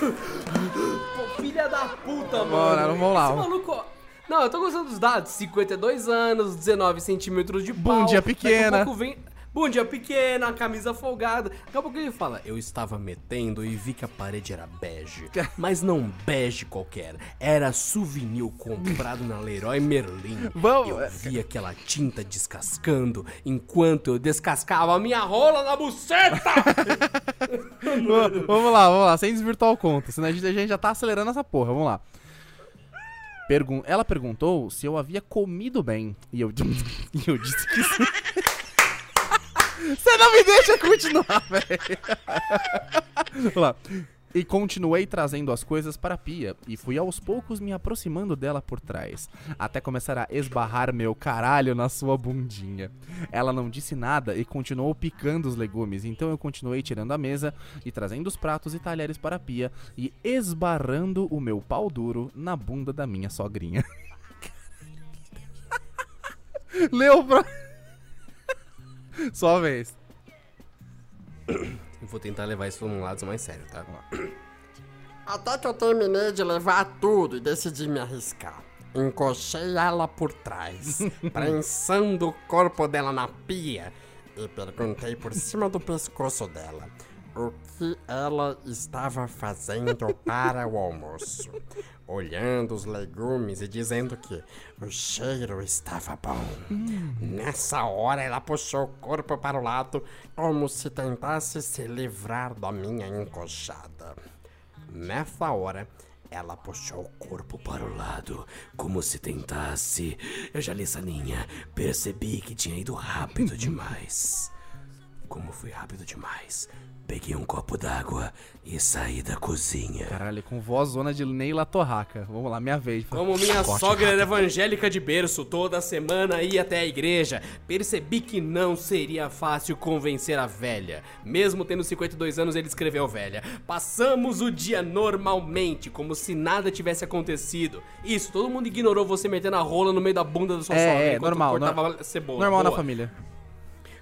Filha da puta, mano. Bora, vamos lá. Esse maluco. Não, eu tô gostando dos dados. 52 anos, 19 centímetros de pau. Bundinha Daqui a pequena. pouco vem... Bundinha pequena, camisa folgada. Daqui a pouco ele fala, eu estava metendo e vi que a parede era bege. Mas não bege qualquer. Era souvenir comprado na Leroy Merlin. Vamos- Eu vi aquela tinta descascando enquanto eu descascava a minha rola na buceta. Vamos vamos lá, vamos lá, sem desvirtuar o conto, senão a gente, a gente já tá acelerando essa porra, vamos lá. Pergun ela perguntou se eu havia comido bem. E eu, e eu disse que sim. Você não me deixa continuar, velho. Vamos lá. E continuei trazendo as coisas para a pia, e fui aos poucos me aproximando dela por trás, até começar a esbarrar meu caralho na sua bundinha. Ela não disse nada e continuou picando os legumes, então eu continuei tirando a mesa e trazendo os pratos e talheres para a pia e esbarrando o meu pau duro na bunda da minha sogrinha. Leu pra. Só uma vez. Eu vou tentar levar isso pra um lado mais sério, tá? Até que eu terminei de levar tudo e decidi me arriscar. Encochei ela por trás, prensando o corpo dela na pia e perguntei por cima do pescoço dela o que ela estava fazendo para o almoço. Olhando os legumes e dizendo que o cheiro estava bom. Nessa hora ela puxou o corpo para o lado como se tentasse se livrar da minha encoxada. Nessa hora, ela puxou o corpo para o lado, como se tentasse. Eu já li essa linha, percebi que tinha ido rápido demais. Como fui rápido demais, peguei um copo d'água e saí da cozinha. Caralho, com voz zona de Neila Torraca. Vamos lá, minha vez. Como minha Corte sogra era rápido. evangélica de berço, toda semana ia até a igreja, percebi que não seria fácil convencer a velha. Mesmo tendo 52 anos, ele escreveu velha. Passamos o dia normalmente, como se nada tivesse acontecido. Isso, todo mundo ignorou você metendo a rola no meio da bunda da sua É, sogra é, normal, cortava nor- cebola. Normal na Boa. família.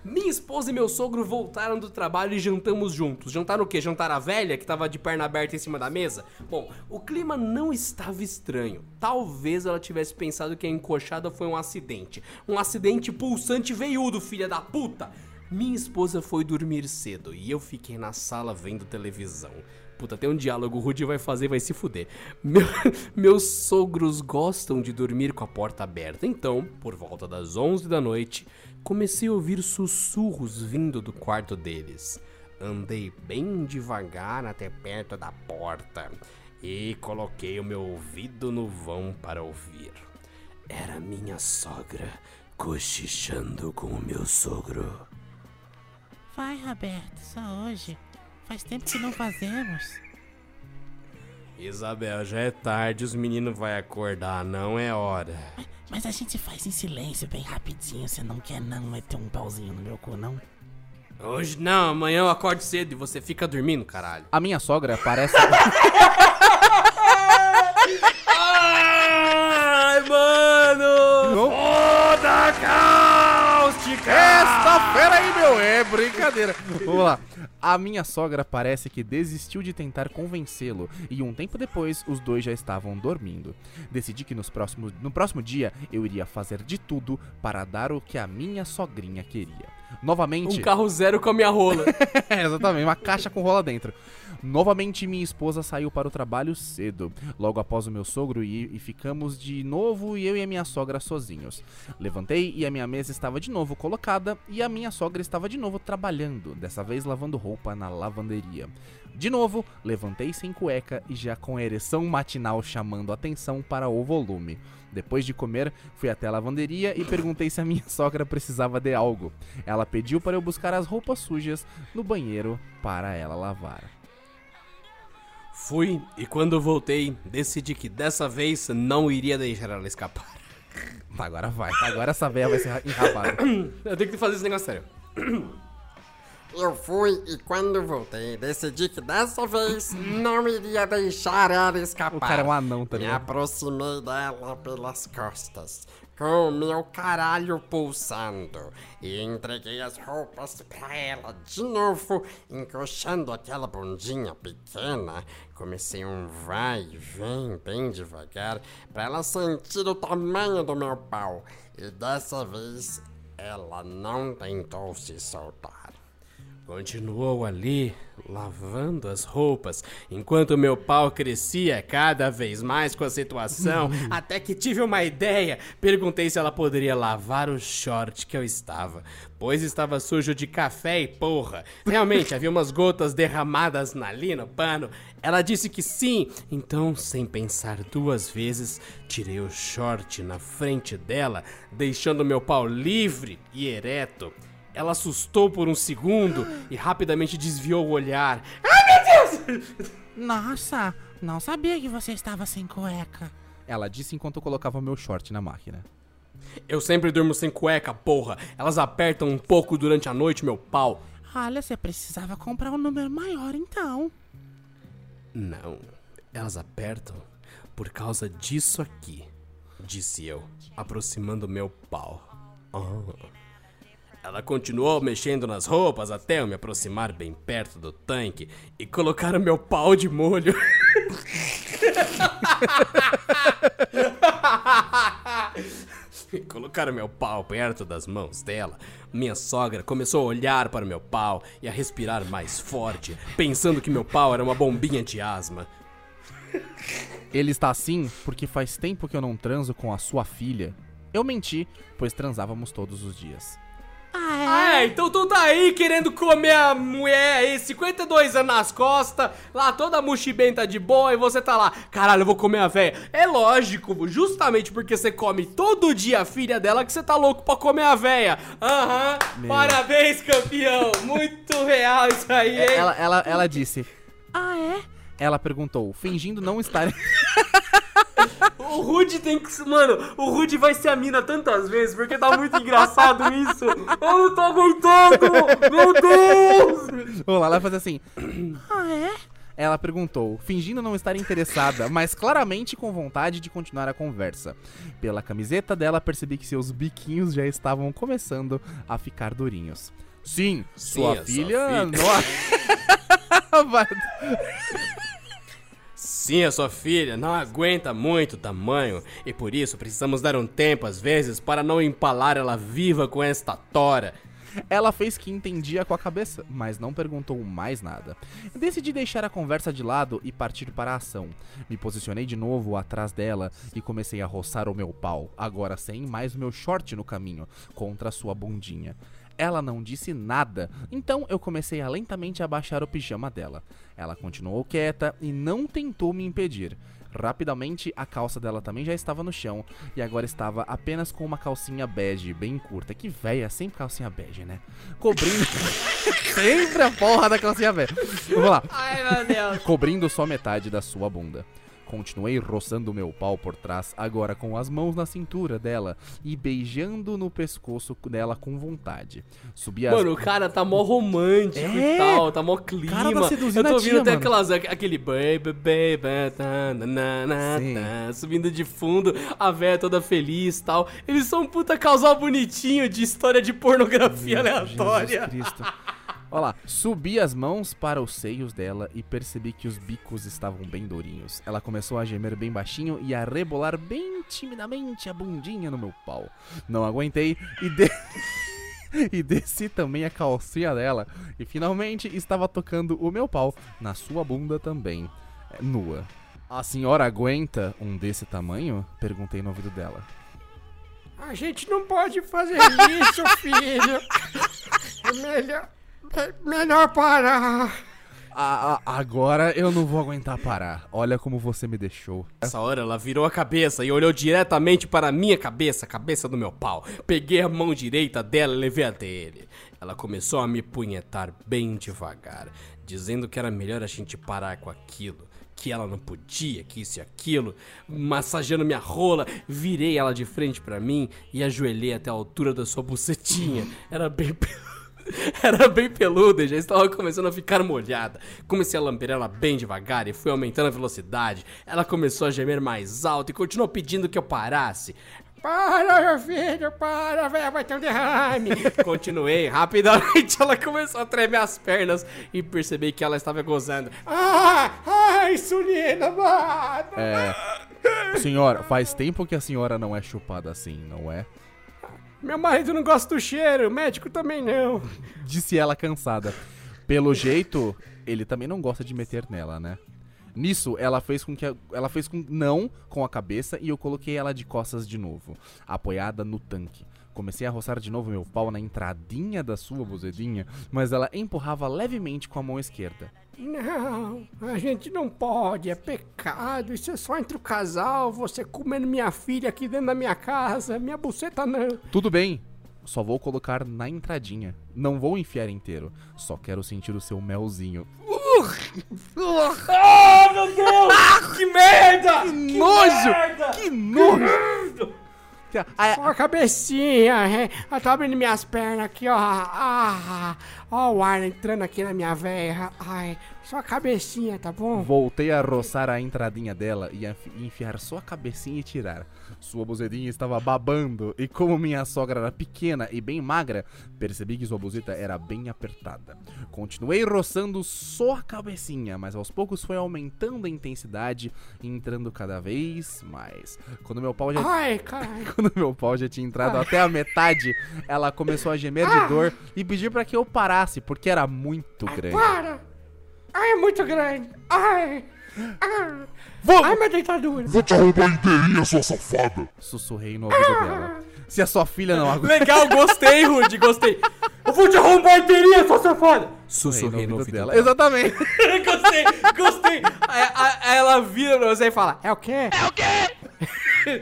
Minha esposa e meu sogro voltaram do trabalho e jantamos juntos. Jantaram o quê? Jantar a velha, que tava de perna aberta em cima da mesa? Bom, o clima não estava estranho. Talvez ela tivesse pensado que a encoxada foi um acidente. Um acidente pulsante veiudo, filha da puta! Minha esposa foi dormir cedo e eu fiquei na sala vendo televisão. Puta, tem um diálogo, o Rudy vai fazer, vai se fuder. Meu- meus sogros gostam de dormir com a porta aberta, então, por volta das 11 da noite, comecei a ouvir sussurros vindo do quarto deles. Andei bem devagar até perto da porta e coloquei o meu ouvido no vão para ouvir. Era minha sogra cochichando com o meu sogro. Vai, Roberto, só hoje. Faz tempo que não fazemos. Isabel, já é tarde, os meninos vão acordar, não é hora. Mas a gente faz em silêncio, bem rapidinho. Você não quer não meter um pauzinho no meu cu, não? Hoje não, amanhã eu acordo cedo e você fica dormindo, caralho. A minha sogra parece. Esta-feira aí, meu, é brincadeira. Vamos lá. A minha sogra parece que desistiu de tentar convencê-lo e um tempo depois os dois já estavam dormindo. Decidi que nos próximos, no próximo dia eu iria fazer de tudo para dar o que a minha sogrinha queria. Novamente. Um carro zero com a minha rola. É, exatamente, uma caixa com rola dentro. Novamente, minha esposa saiu para o trabalho cedo, logo após o meu sogro ir, e ficamos de novo eu e a minha sogra sozinhos. Levantei e a minha mesa estava de novo colocada e a minha sogra estava de novo trabalhando, dessa vez lavando roupa na lavanderia. De novo, levantei sem cueca e já com a ereção matinal chamando atenção para o volume. Depois de comer, fui até a lavanderia e perguntei se a minha sogra precisava de algo. Ela pediu para eu buscar as roupas sujas no banheiro para ela lavar. Fui e quando voltei, decidi que dessa vez não iria deixar ela escapar. Tá, agora vai. Agora essa véia vai ser enrabada. Eu tenho que fazer esse negócio sério. Eu fui e quando voltei, decidi que dessa vez não iria deixar ela escapar. O cara é um anão, tá Me aproximei dela pelas costas, com meu caralho pulsando, e entreguei as roupas pra ela de novo, encoxando aquela bundinha pequena. Comecei um vai e vem bem devagar, pra ela sentir o tamanho do meu pau, e dessa vez ela não tentou se soltar. Continuou ali, lavando as roupas, enquanto meu pau crescia cada vez mais com a situação, até que tive uma ideia. Perguntei se ela poderia lavar o short que eu estava, pois estava sujo de café e porra. Realmente, havia umas gotas derramadas ali no pano. Ela disse que sim, então, sem pensar duas vezes, tirei o short na frente dela, deixando meu pau livre e ereto. Ela assustou por um segundo e rapidamente desviou o olhar. Ai, meu Deus! Nossa, não sabia que você estava sem cueca. Ela disse enquanto eu colocava meu short na máquina. Eu sempre durmo sem cueca, porra. Elas apertam um pouco durante a noite meu pau. Olha, você precisava comprar um número maior então. Não, elas apertam por causa disso aqui, disse eu, aproximando meu pau. Oh. Ela continuou mexendo nas roupas até eu me aproximar bem perto do tanque e colocar o meu pau de molho. Colocar o meu pau perto das mãos dela. Minha sogra começou a olhar para o meu pau e a respirar mais forte, pensando que meu pau era uma bombinha de asma. Ele está assim porque faz tempo que eu não transo com a sua filha. Eu menti, pois transávamos todos os dias. Ah, é? então tu tá aí querendo comer a mulher aí, 52 anos nas costas, lá toda mochibenta de boa, e você tá lá, caralho, eu vou comer a véia. É lógico, justamente porque você come todo dia a filha dela que você tá louco pra comer a véia. Aham, parabéns, campeão. Muito real isso aí, hein? Ela, ela, ela disse. Ah, é? Ela perguntou, fingindo não estar. O Rude tem que. Mano, o Rude vai ser a mina tantas vezes, porque tá muito engraçado isso. Eu não tô aguentando! Meu Deus! Vamos lá, ela vai fazer assim. Ah, é? Ela perguntou, fingindo não estar interessada, mas claramente com vontade de continuar a conversa. Pela camiseta dela, percebi que seus biquinhos já estavam começando a ficar durinhos. Sim, sua Sim, sua filha. filha. Nossa. Vai- Sim, a sua filha não aguenta muito tamanho e por isso precisamos dar um tempo às vezes para não empalar ela viva com esta tora. Ela fez que entendia com a cabeça, mas não perguntou mais nada. Decidi deixar a conversa de lado e partir para a ação. Me posicionei de novo atrás dela e comecei a roçar o meu pau, agora sem mais o meu short no caminho, contra sua bundinha. Ela não disse nada, então eu comecei a lentamente abaixar o pijama dela. Ela continuou quieta e não tentou me impedir. Rapidamente, a calça dela também já estava no chão e agora estava apenas com uma calcinha bege bem curta. Que véia, sempre calcinha bege, né? Cobrindo. sempre a porra da calcinha bege. Vamos lá. Ai, meu Deus. Cobrindo só metade da sua bunda. Continuei roçando meu pau por trás, agora com as mãos na cintura dela e beijando no pescoço dela com vontade. Subi as Mano, o cara tá mó romântico É. e tal, tá mó clima. cara tá seduzindo Eu tô ouvindo até mano. aquelas, aquele baby, baby, tá, na, na, tá, subindo de fundo, a véia toda feliz e tal. Eles são um puta casal bonitinho de história de pornografia aleatória. Jesus Cristo. Olha lá, subi as mãos para os seios dela e percebi que os bicos estavam bem durinhos. Ela começou a gemer bem baixinho e a rebolar bem timidamente a bundinha no meu pau. Não aguentei e de... e desci também a calcinha dela e finalmente estava tocando o meu pau na sua bunda também, é, nua. A senhora aguenta um desse tamanho? Perguntei no ouvido dela. A gente não pode fazer isso, filho. É melhor, melhor parar. Ah, ah, agora eu não vou aguentar parar. Olha como você me deixou. Nessa hora ela virou a cabeça e olhou diretamente para a minha cabeça, a cabeça do meu pau. Peguei a mão direita dela e levei até ele. Ela começou a me punhetar bem devagar, dizendo que era melhor a gente parar com aquilo. Que ela não podia, que isso e aquilo, massageando minha rola, virei ela de frente pra mim e ajoelhei até a altura da sua bucetinha. Era bem. Era bem peluda e já estava começando a ficar molhada. Comecei a lamber ela bem devagar e fui aumentando a velocidade. Ela começou a gemer mais alto e continuou pedindo que eu parasse. Para, meu filho, para, velho, vai ter um derrame. Continuei, rapidamente ela começou a tremer as pernas e percebi que ela estava gozando. Ah, ai, Sulina, mano. É. Senhora, faz tempo que a senhora não é chupada assim, não é? Meu marido não gosta do cheiro, médico também não. Disse ela cansada. Pelo jeito, ele também não gosta de meter nela, né? Nisso, ela fez com que a- ela fez com não com a cabeça e eu coloquei ela de costas de novo, apoiada no tanque. Comecei a roçar de novo meu pau na entradinha da sua buzedinha, mas ela empurrava levemente com a mão esquerda. Não, a gente não pode, é pecado. Isso é só entre o casal, você comendo minha filha aqui dentro da minha casa, minha buceta não. Tudo bem, só vou colocar na entradinha. Não vou enfiar inteiro, só quero sentir o seu melzinho. Ah, meu Deus! que merda! Que nojo! merda! Que nojo! Só a cabecinha, ela tá abrindo minhas pernas aqui, ó. Ah, ó o ar entrando aqui na minha veia. Ai, só a cabecinha, tá bom? Voltei a roçar a entradinha dela e a enfi- enfiar só a cabecinha e tirar. Sua buzedinha estava babando e como minha sogra era pequena e bem magra, percebi que sua buzeta era bem apertada. Continuei roçando só a cabecinha, mas aos poucos foi aumentando a intensidade entrando cada vez mais. Quando meu pau já Ai, caralho. quando meu pau já tinha entrado até a metade, ela começou a gemer de dor e pedir pra que eu parasse, porque era muito grande. Para! Ai, é muito grande. Ai! Ai, Vou- Ai minha dentadura. Vou te arrombar inteirinha, sua safada. Sussurrei no ouvido dela. Se a sua filha não aguenta. Legal, gostei, Rudy, gostei. Eu vou te arrombar inteirinha, sua safada. Sussurrei no ouvido dela. Exatamente. gostei, gostei. Aí, aí- aí ela vira pra você e fala: É o quê? É o quê?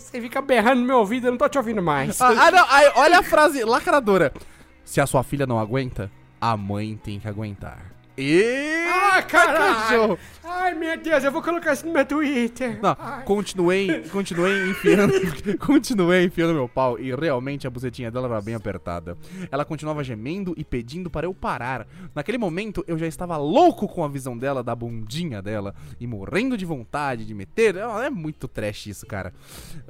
Você fica berrando no meu ouvido, eu não tô te ouvindo mais. Ah, ah, não, aí, olha a frase lacradora. Se a sua filha não aguenta, a mãe tem que aguentar. E Ah, caralho! Ai, meu Deus, eu vou colocar isso no meu Twitter. Não, Ai. continuei, continuei enfiando, continuei enfiando meu pau e realmente a bucetinha dela era bem apertada. Ela continuava gemendo e pedindo para eu parar. Naquele momento eu já estava louco com a visão dela, da bundinha dela e morrendo de vontade de meter. É muito trash isso, cara.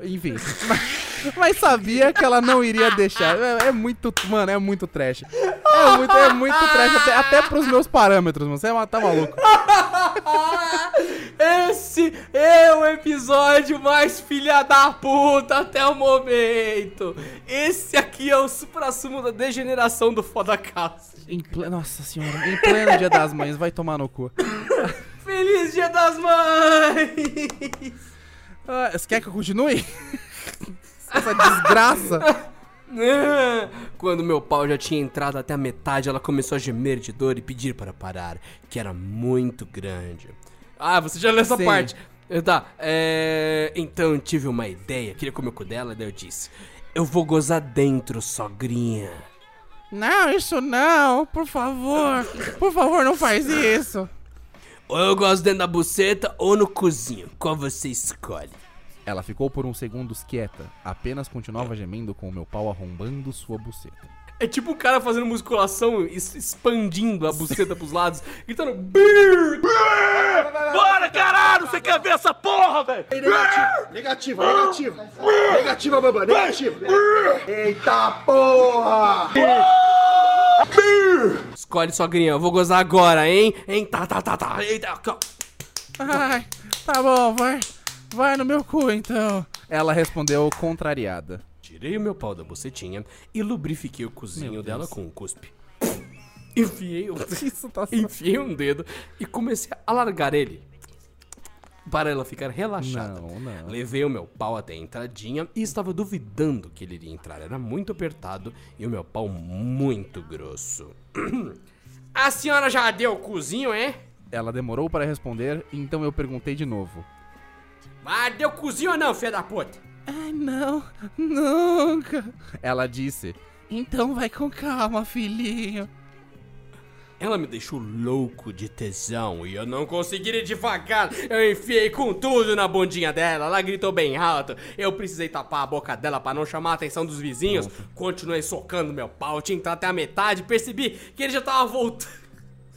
Enfim, mas, mas sabia que ela não iria deixar. É, é muito, mano, é muito trash. É muito, é muito trash até, até pros meus parâmetros, mano. Você é- tá maluco. Esse é o episódio mais filha da puta até o momento. Esse aqui é o supra-sumo da degeneração do foda casa. Em ple... Nossa senhora, em pleno dia das mães, vai tomar no cu. Feliz Dia das Mães! Ah, você quer que eu continue? Essa desgraça. Quando meu pau já tinha entrado até a metade, ela começou a gemer de dor e pedir para parar, que era muito grande. Ah, você já leu essa Sim. parte. Tá, é... Então eu tive uma ideia, queria comer o cu dela, daí eu disse: Eu vou gozar dentro, sogrinha. Não, isso não, por favor. Por favor, não faz isso. Ou eu gosto dentro da buceta ou no cozinho, qual você escolhe? Ela ficou por uns segundos quieta, apenas continuava gemendo com o meu pau arrombando sua buceta. É tipo um cara fazendo musculação, expandindo a buceta pros lados, gritando BIR! Bora, caralho! Você quer ver essa porra, velho? Negativa, negativa. Negativa, bebê, negativa. Eita porra! Escolhe, sogrinha, eu vou gozar agora, hein? Hein? Tá, tá, tá, tá. Eita. Ai, tá bom, vai. Vai no meu cu então. Ela respondeu contrariada. Tirei o meu pau da bucetinha e lubrifiquei o cozinho dela com um cuspe. Enfiei, o... Isso tá Enfiei um dedo e comecei a alargar ele. Para ela ficar relaxada. Não, não. Levei o meu pau até a entradinha e estava duvidando que ele iria entrar. Era muito apertado e o meu pau muito grosso. A senhora já deu o cozinho, é? Ela demorou para responder, então eu perguntei de novo. Ah, deu cozinho ou não, filha da puta? Ai, não, nunca. Ela disse. Então vai com calma, filhinho. Ela me deixou louco de tesão e eu não consegui ir devagar. Eu enfiei com tudo na bundinha dela. Ela gritou bem alto. Eu precisei tapar a boca dela pra não chamar a atenção dos vizinhos. Continuei socando meu pau, tinha entrado até a metade. Percebi que ele já tava voltando.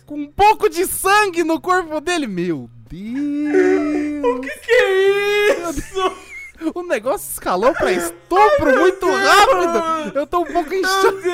Com um pouco de sangue no corpo dele. Meu Deus. O que, que é isso? O negócio escalou pra estupro muito rápido. Eu tô um pouco em choque.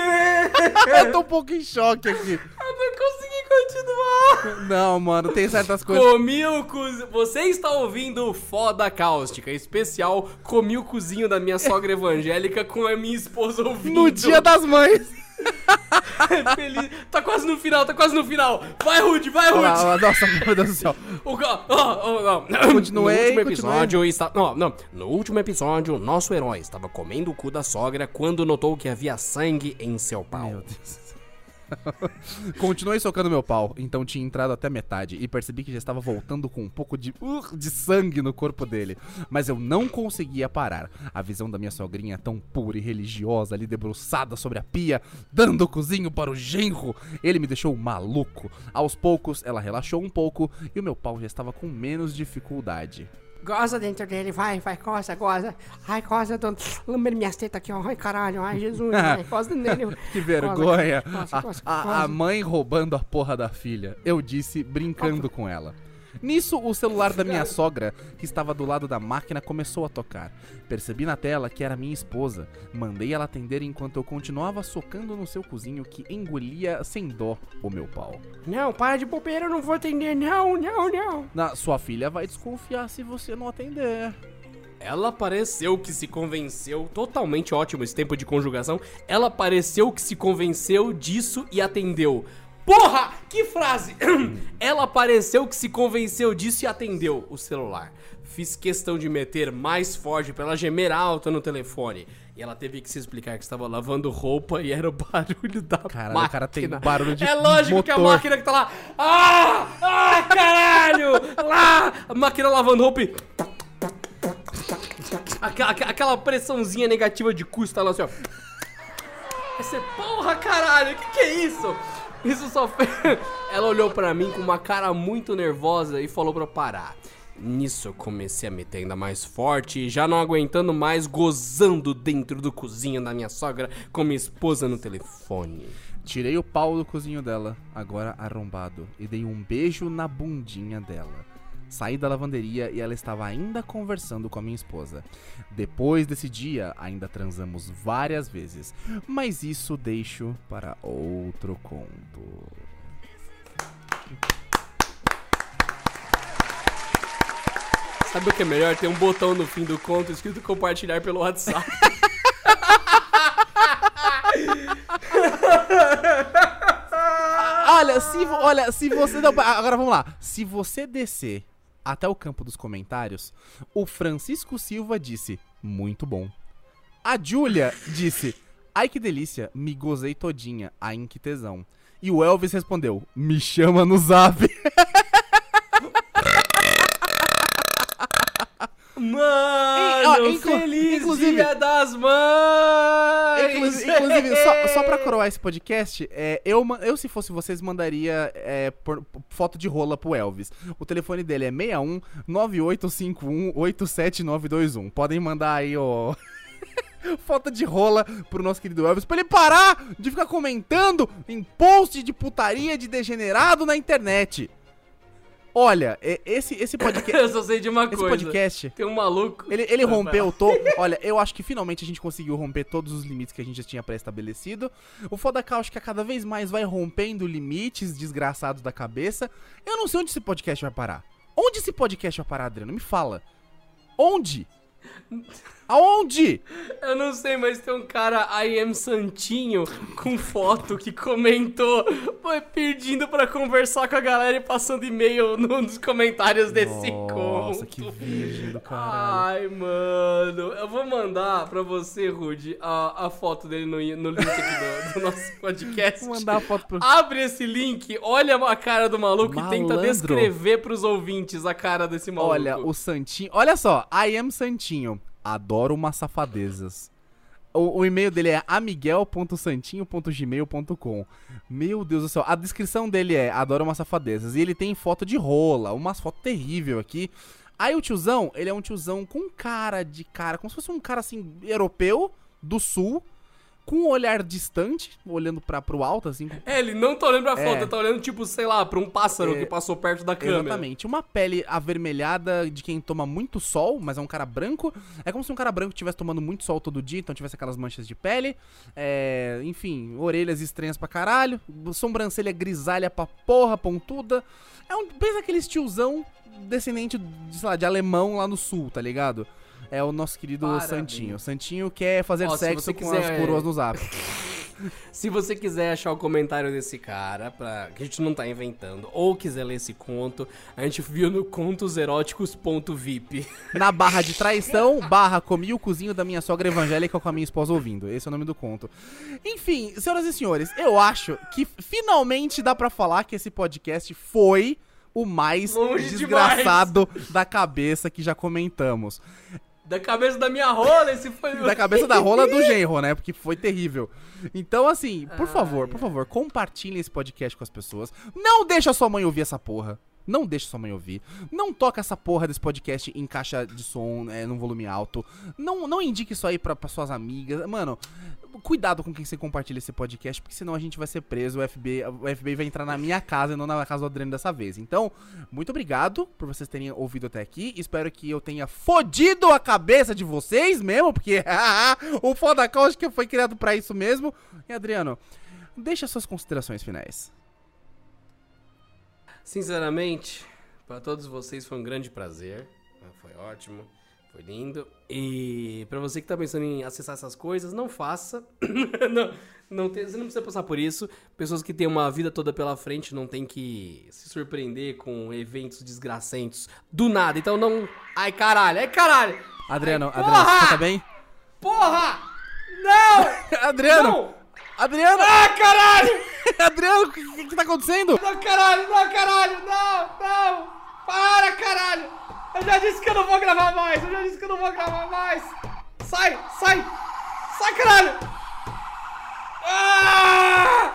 Eu tô um pouco em choque aqui. Eu não consegui continuar. Não, mano, tem certas coisas. Comi o cozinho. Você está ouvindo o Foda Cáustica, especial Comi o cozinho da minha sogra evangélica com a minha esposa ouvindo. No dia das mães. Feliz. Tá quase no final, tá quase no final. Vai, Rude, vai, Rude. Lá, Nossa, meu Deus do céu. O ó, ó, ó. Continuei, No último episódio está... não, não. No último episódio, nosso herói estava comendo o cu da sogra quando notou que havia sangue em seu pau. Meu Deus. Continuei socando meu pau, então tinha entrado até metade e percebi que já estava voltando com um pouco de, uh, de sangue no corpo dele. Mas eu não conseguia parar. A visão da minha sogrinha tão pura e religiosa ali debruçada sobre a pia, dando o cozinho para o genro, ele me deixou maluco. Aos poucos, ela relaxou um pouco e o meu pau já estava com menos dificuldade. Goza dentro dele, vai, vai, coça, goza. Ai, coça, dona. Lamber minhas tetas aqui, ó. Ai, caralho, ai, Jesus, ai, coça nele. Que vergonha! A- a, a mãe roubando a porra da filha. Eu disse, brincando com ela. Nisso, o celular da minha sogra, que estava do lado da máquina, começou a tocar. Percebi na tela que era minha esposa. Mandei ela atender enquanto eu continuava socando no seu cozinho que engolia sem dó o meu pau. Não, para de bobeira, eu não vou atender, não, não, não. Na, sua filha vai desconfiar se você não atender. Ela pareceu que se convenceu, totalmente ótimo esse tempo de conjugação. Ela pareceu que se convenceu disso e atendeu. Porra, que frase! Ela pareceu que se convenceu disso e atendeu o celular. Fiz questão de meter mais forte pra ela gemer alto no telefone. E ela teve que se explicar que estava lavando roupa e era o barulho da Caralho, máquina. o cara tem barulho de É lógico que a motor. máquina que tá lá. Ah! Ah, caralho! Lá! A máquina lavando roupa e. Aquela pressãozinha negativa de custo lá assim, ó. Aí Você, porra, caralho, que que é isso? Isso só fez. Ela olhou pra mim com uma cara muito nervosa e falou eu parar. Nisso eu comecei a meter ainda mais forte já não aguentando mais, gozando dentro do cozinho da minha sogra com minha esposa no telefone. Tirei o pau do cozinho dela, agora arrombado, e dei um beijo na bundinha dela. Saí da lavanderia e ela estava ainda conversando com a minha esposa. Depois desse dia, ainda transamos várias vezes, mas isso deixo para outro conto. Sabe o que é melhor? Tem um botão no fim do conto escrito compartilhar pelo WhatsApp. Olha, se, olha, se você. Não, agora vamos lá. Se você descer até o campo dos comentários, o Francisco Silva disse: Muito bom. A Júlia disse: Ai que delícia, me gozei todinha, ai que tesão. E o Elvis respondeu: Me chama no zap. Mano, ó, inclu- feliz inclusive- dia das mães! Inclusive, inclusive, só, só pra coroar esse podcast, é, eu, eu, se fosse vocês, mandaria é, por- foto de rola pro Elvis. O telefone dele é 61 9851 87921. Podem mandar aí, ó. Foto de rola pro nosso querido Elvis pra ele parar de ficar comentando em post de putaria de degenerado na internet. Olha, esse, esse podcast. Eu só sei de uma esse coisa. podcast. Tem um maluco. Ele, ele rompeu todo. Olha, eu acho que finalmente a gente conseguiu romper todos os limites que a gente já tinha pré-estabelecido. O foda é que cada vez mais vai rompendo limites desgraçados da cabeça. Eu não sei onde esse podcast vai parar. Onde esse podcast vai parar, Adriano? Me fala. Onde? Aonde? Eu não sei, mas tem um cara, I am Santinho, com foto que comentou, foi pedindo pra conversar com a galera e passando e-mail no- nos comentários desse Nossa, conto. que virgem do caralho. Ai, mano. Eu vou mandar pra você, Rude, a, a foto dele no, no link aqui do, do nosso podcast. Vou mandar a foto pro. Abre esse link, olha a cara do maluco e tenta Malandro. descrever pros ouvintes a cara desse maluco. Olha, o Santinho. Olha só, I am Santinho. Adoro umas safadezas. O, o e-mail dele é amiguel.santinho.gmail.com. Meu Deus do céu. A descrição dele é adoro umas safadezas. E ele tem foto de rola, umas fotos terrível aqui. Aí o tiozão, ele é um tiozão com cara de cara, como se fosse um cara assim, europeu, do sul, com um olhar distante, olhando pra, pro alto, assim, É, ele não tá olhando pra É. foto, ele tá olhando, tipo, sei lá, pra um pássaro É. que passou perto da câmera. Exatamente. Uma pele avermelhada de quem toma muito sol, mas é um cara branco. É como se um cara branco estivesse tomando muito sol todo dia, então tivesse aquelas manchas de pele. É, enfim, orelhas estranhas pra caralho. Sobrancelha grisalha pra porra, pontuda. É um. Pensa aquele tiozão descendente, de, sei lá, de alemão lá no sul, tá ligado? É o nosso querido Parabéns. Santinho. Santinho quer fazer Ó, se sexo com quiser- as coroas no zap. Se você quiser achar o comentário desse cara, pra, que a gente não tá inventando, ou quiser ler esse conto, a gente viu no contoseróticos.vip. Na barra de traição, barra comi o cozinho da minha sogra evangélica com a minha esposa ouvindo. Esse é o nome do conto. Enfim, senhoras e senhores, eu acho que finalmente dá pra falar que esse podcast foi o mais Longe desgraçado da cabeça que já comentamos. Da cabeça da minha rola, esse foi Da cabeça da rola do genro, né? Porque foi terrível. Então, assim, por favor, por favor, compartilhem esse podcast com as pessoas. Não deixa sua mãe ouvir essa porra. Não deixa sua mãe ouvir. Não toca essa porra desse podcast em caixa de som, é, num volume alto. Não, não indique isso aí pra, pra suas amigas. Mano, cuidado com quem você compartilha esse podcast, porque senão a gente vai ser preso. O FBI, o FBI vai entrar na minha casa e não na casa do Adriano dessa vez. Então, muito obrigado por vocês terem ouvido até aqui. Espero que eu tenha fodido a cabeça de vocês mesmo, porque o Fodacão acho que foi criado pra isso mesmo. E Adriano, deixa suas considerações finais. Sinceramente, para todos vocês foi um grande prazer. Foi ótimo, foi lindo. E para você que tá pensando em acessar essas coisas, não faça. não, não tem- você não precisa passar por isso. Pessoas que têm uma vida toda pela frente não tem que se surpreender com eventos desgracentos do nada. Então não. Ai caralho, ai caralho! Adriano, Ai, Adriano, você tá bem? Porra! Não! Adriano! Não! Adriano! Ah, caralho! Adriano, o que, que, que tá acontecendo? Não, caralho, não, caralho, não, não! Para, caralho! Eu já disse que eu não vou gravar mais, eu já disse que eu não vou gravar mais! Sai, sai! Sai, caralho! Ah!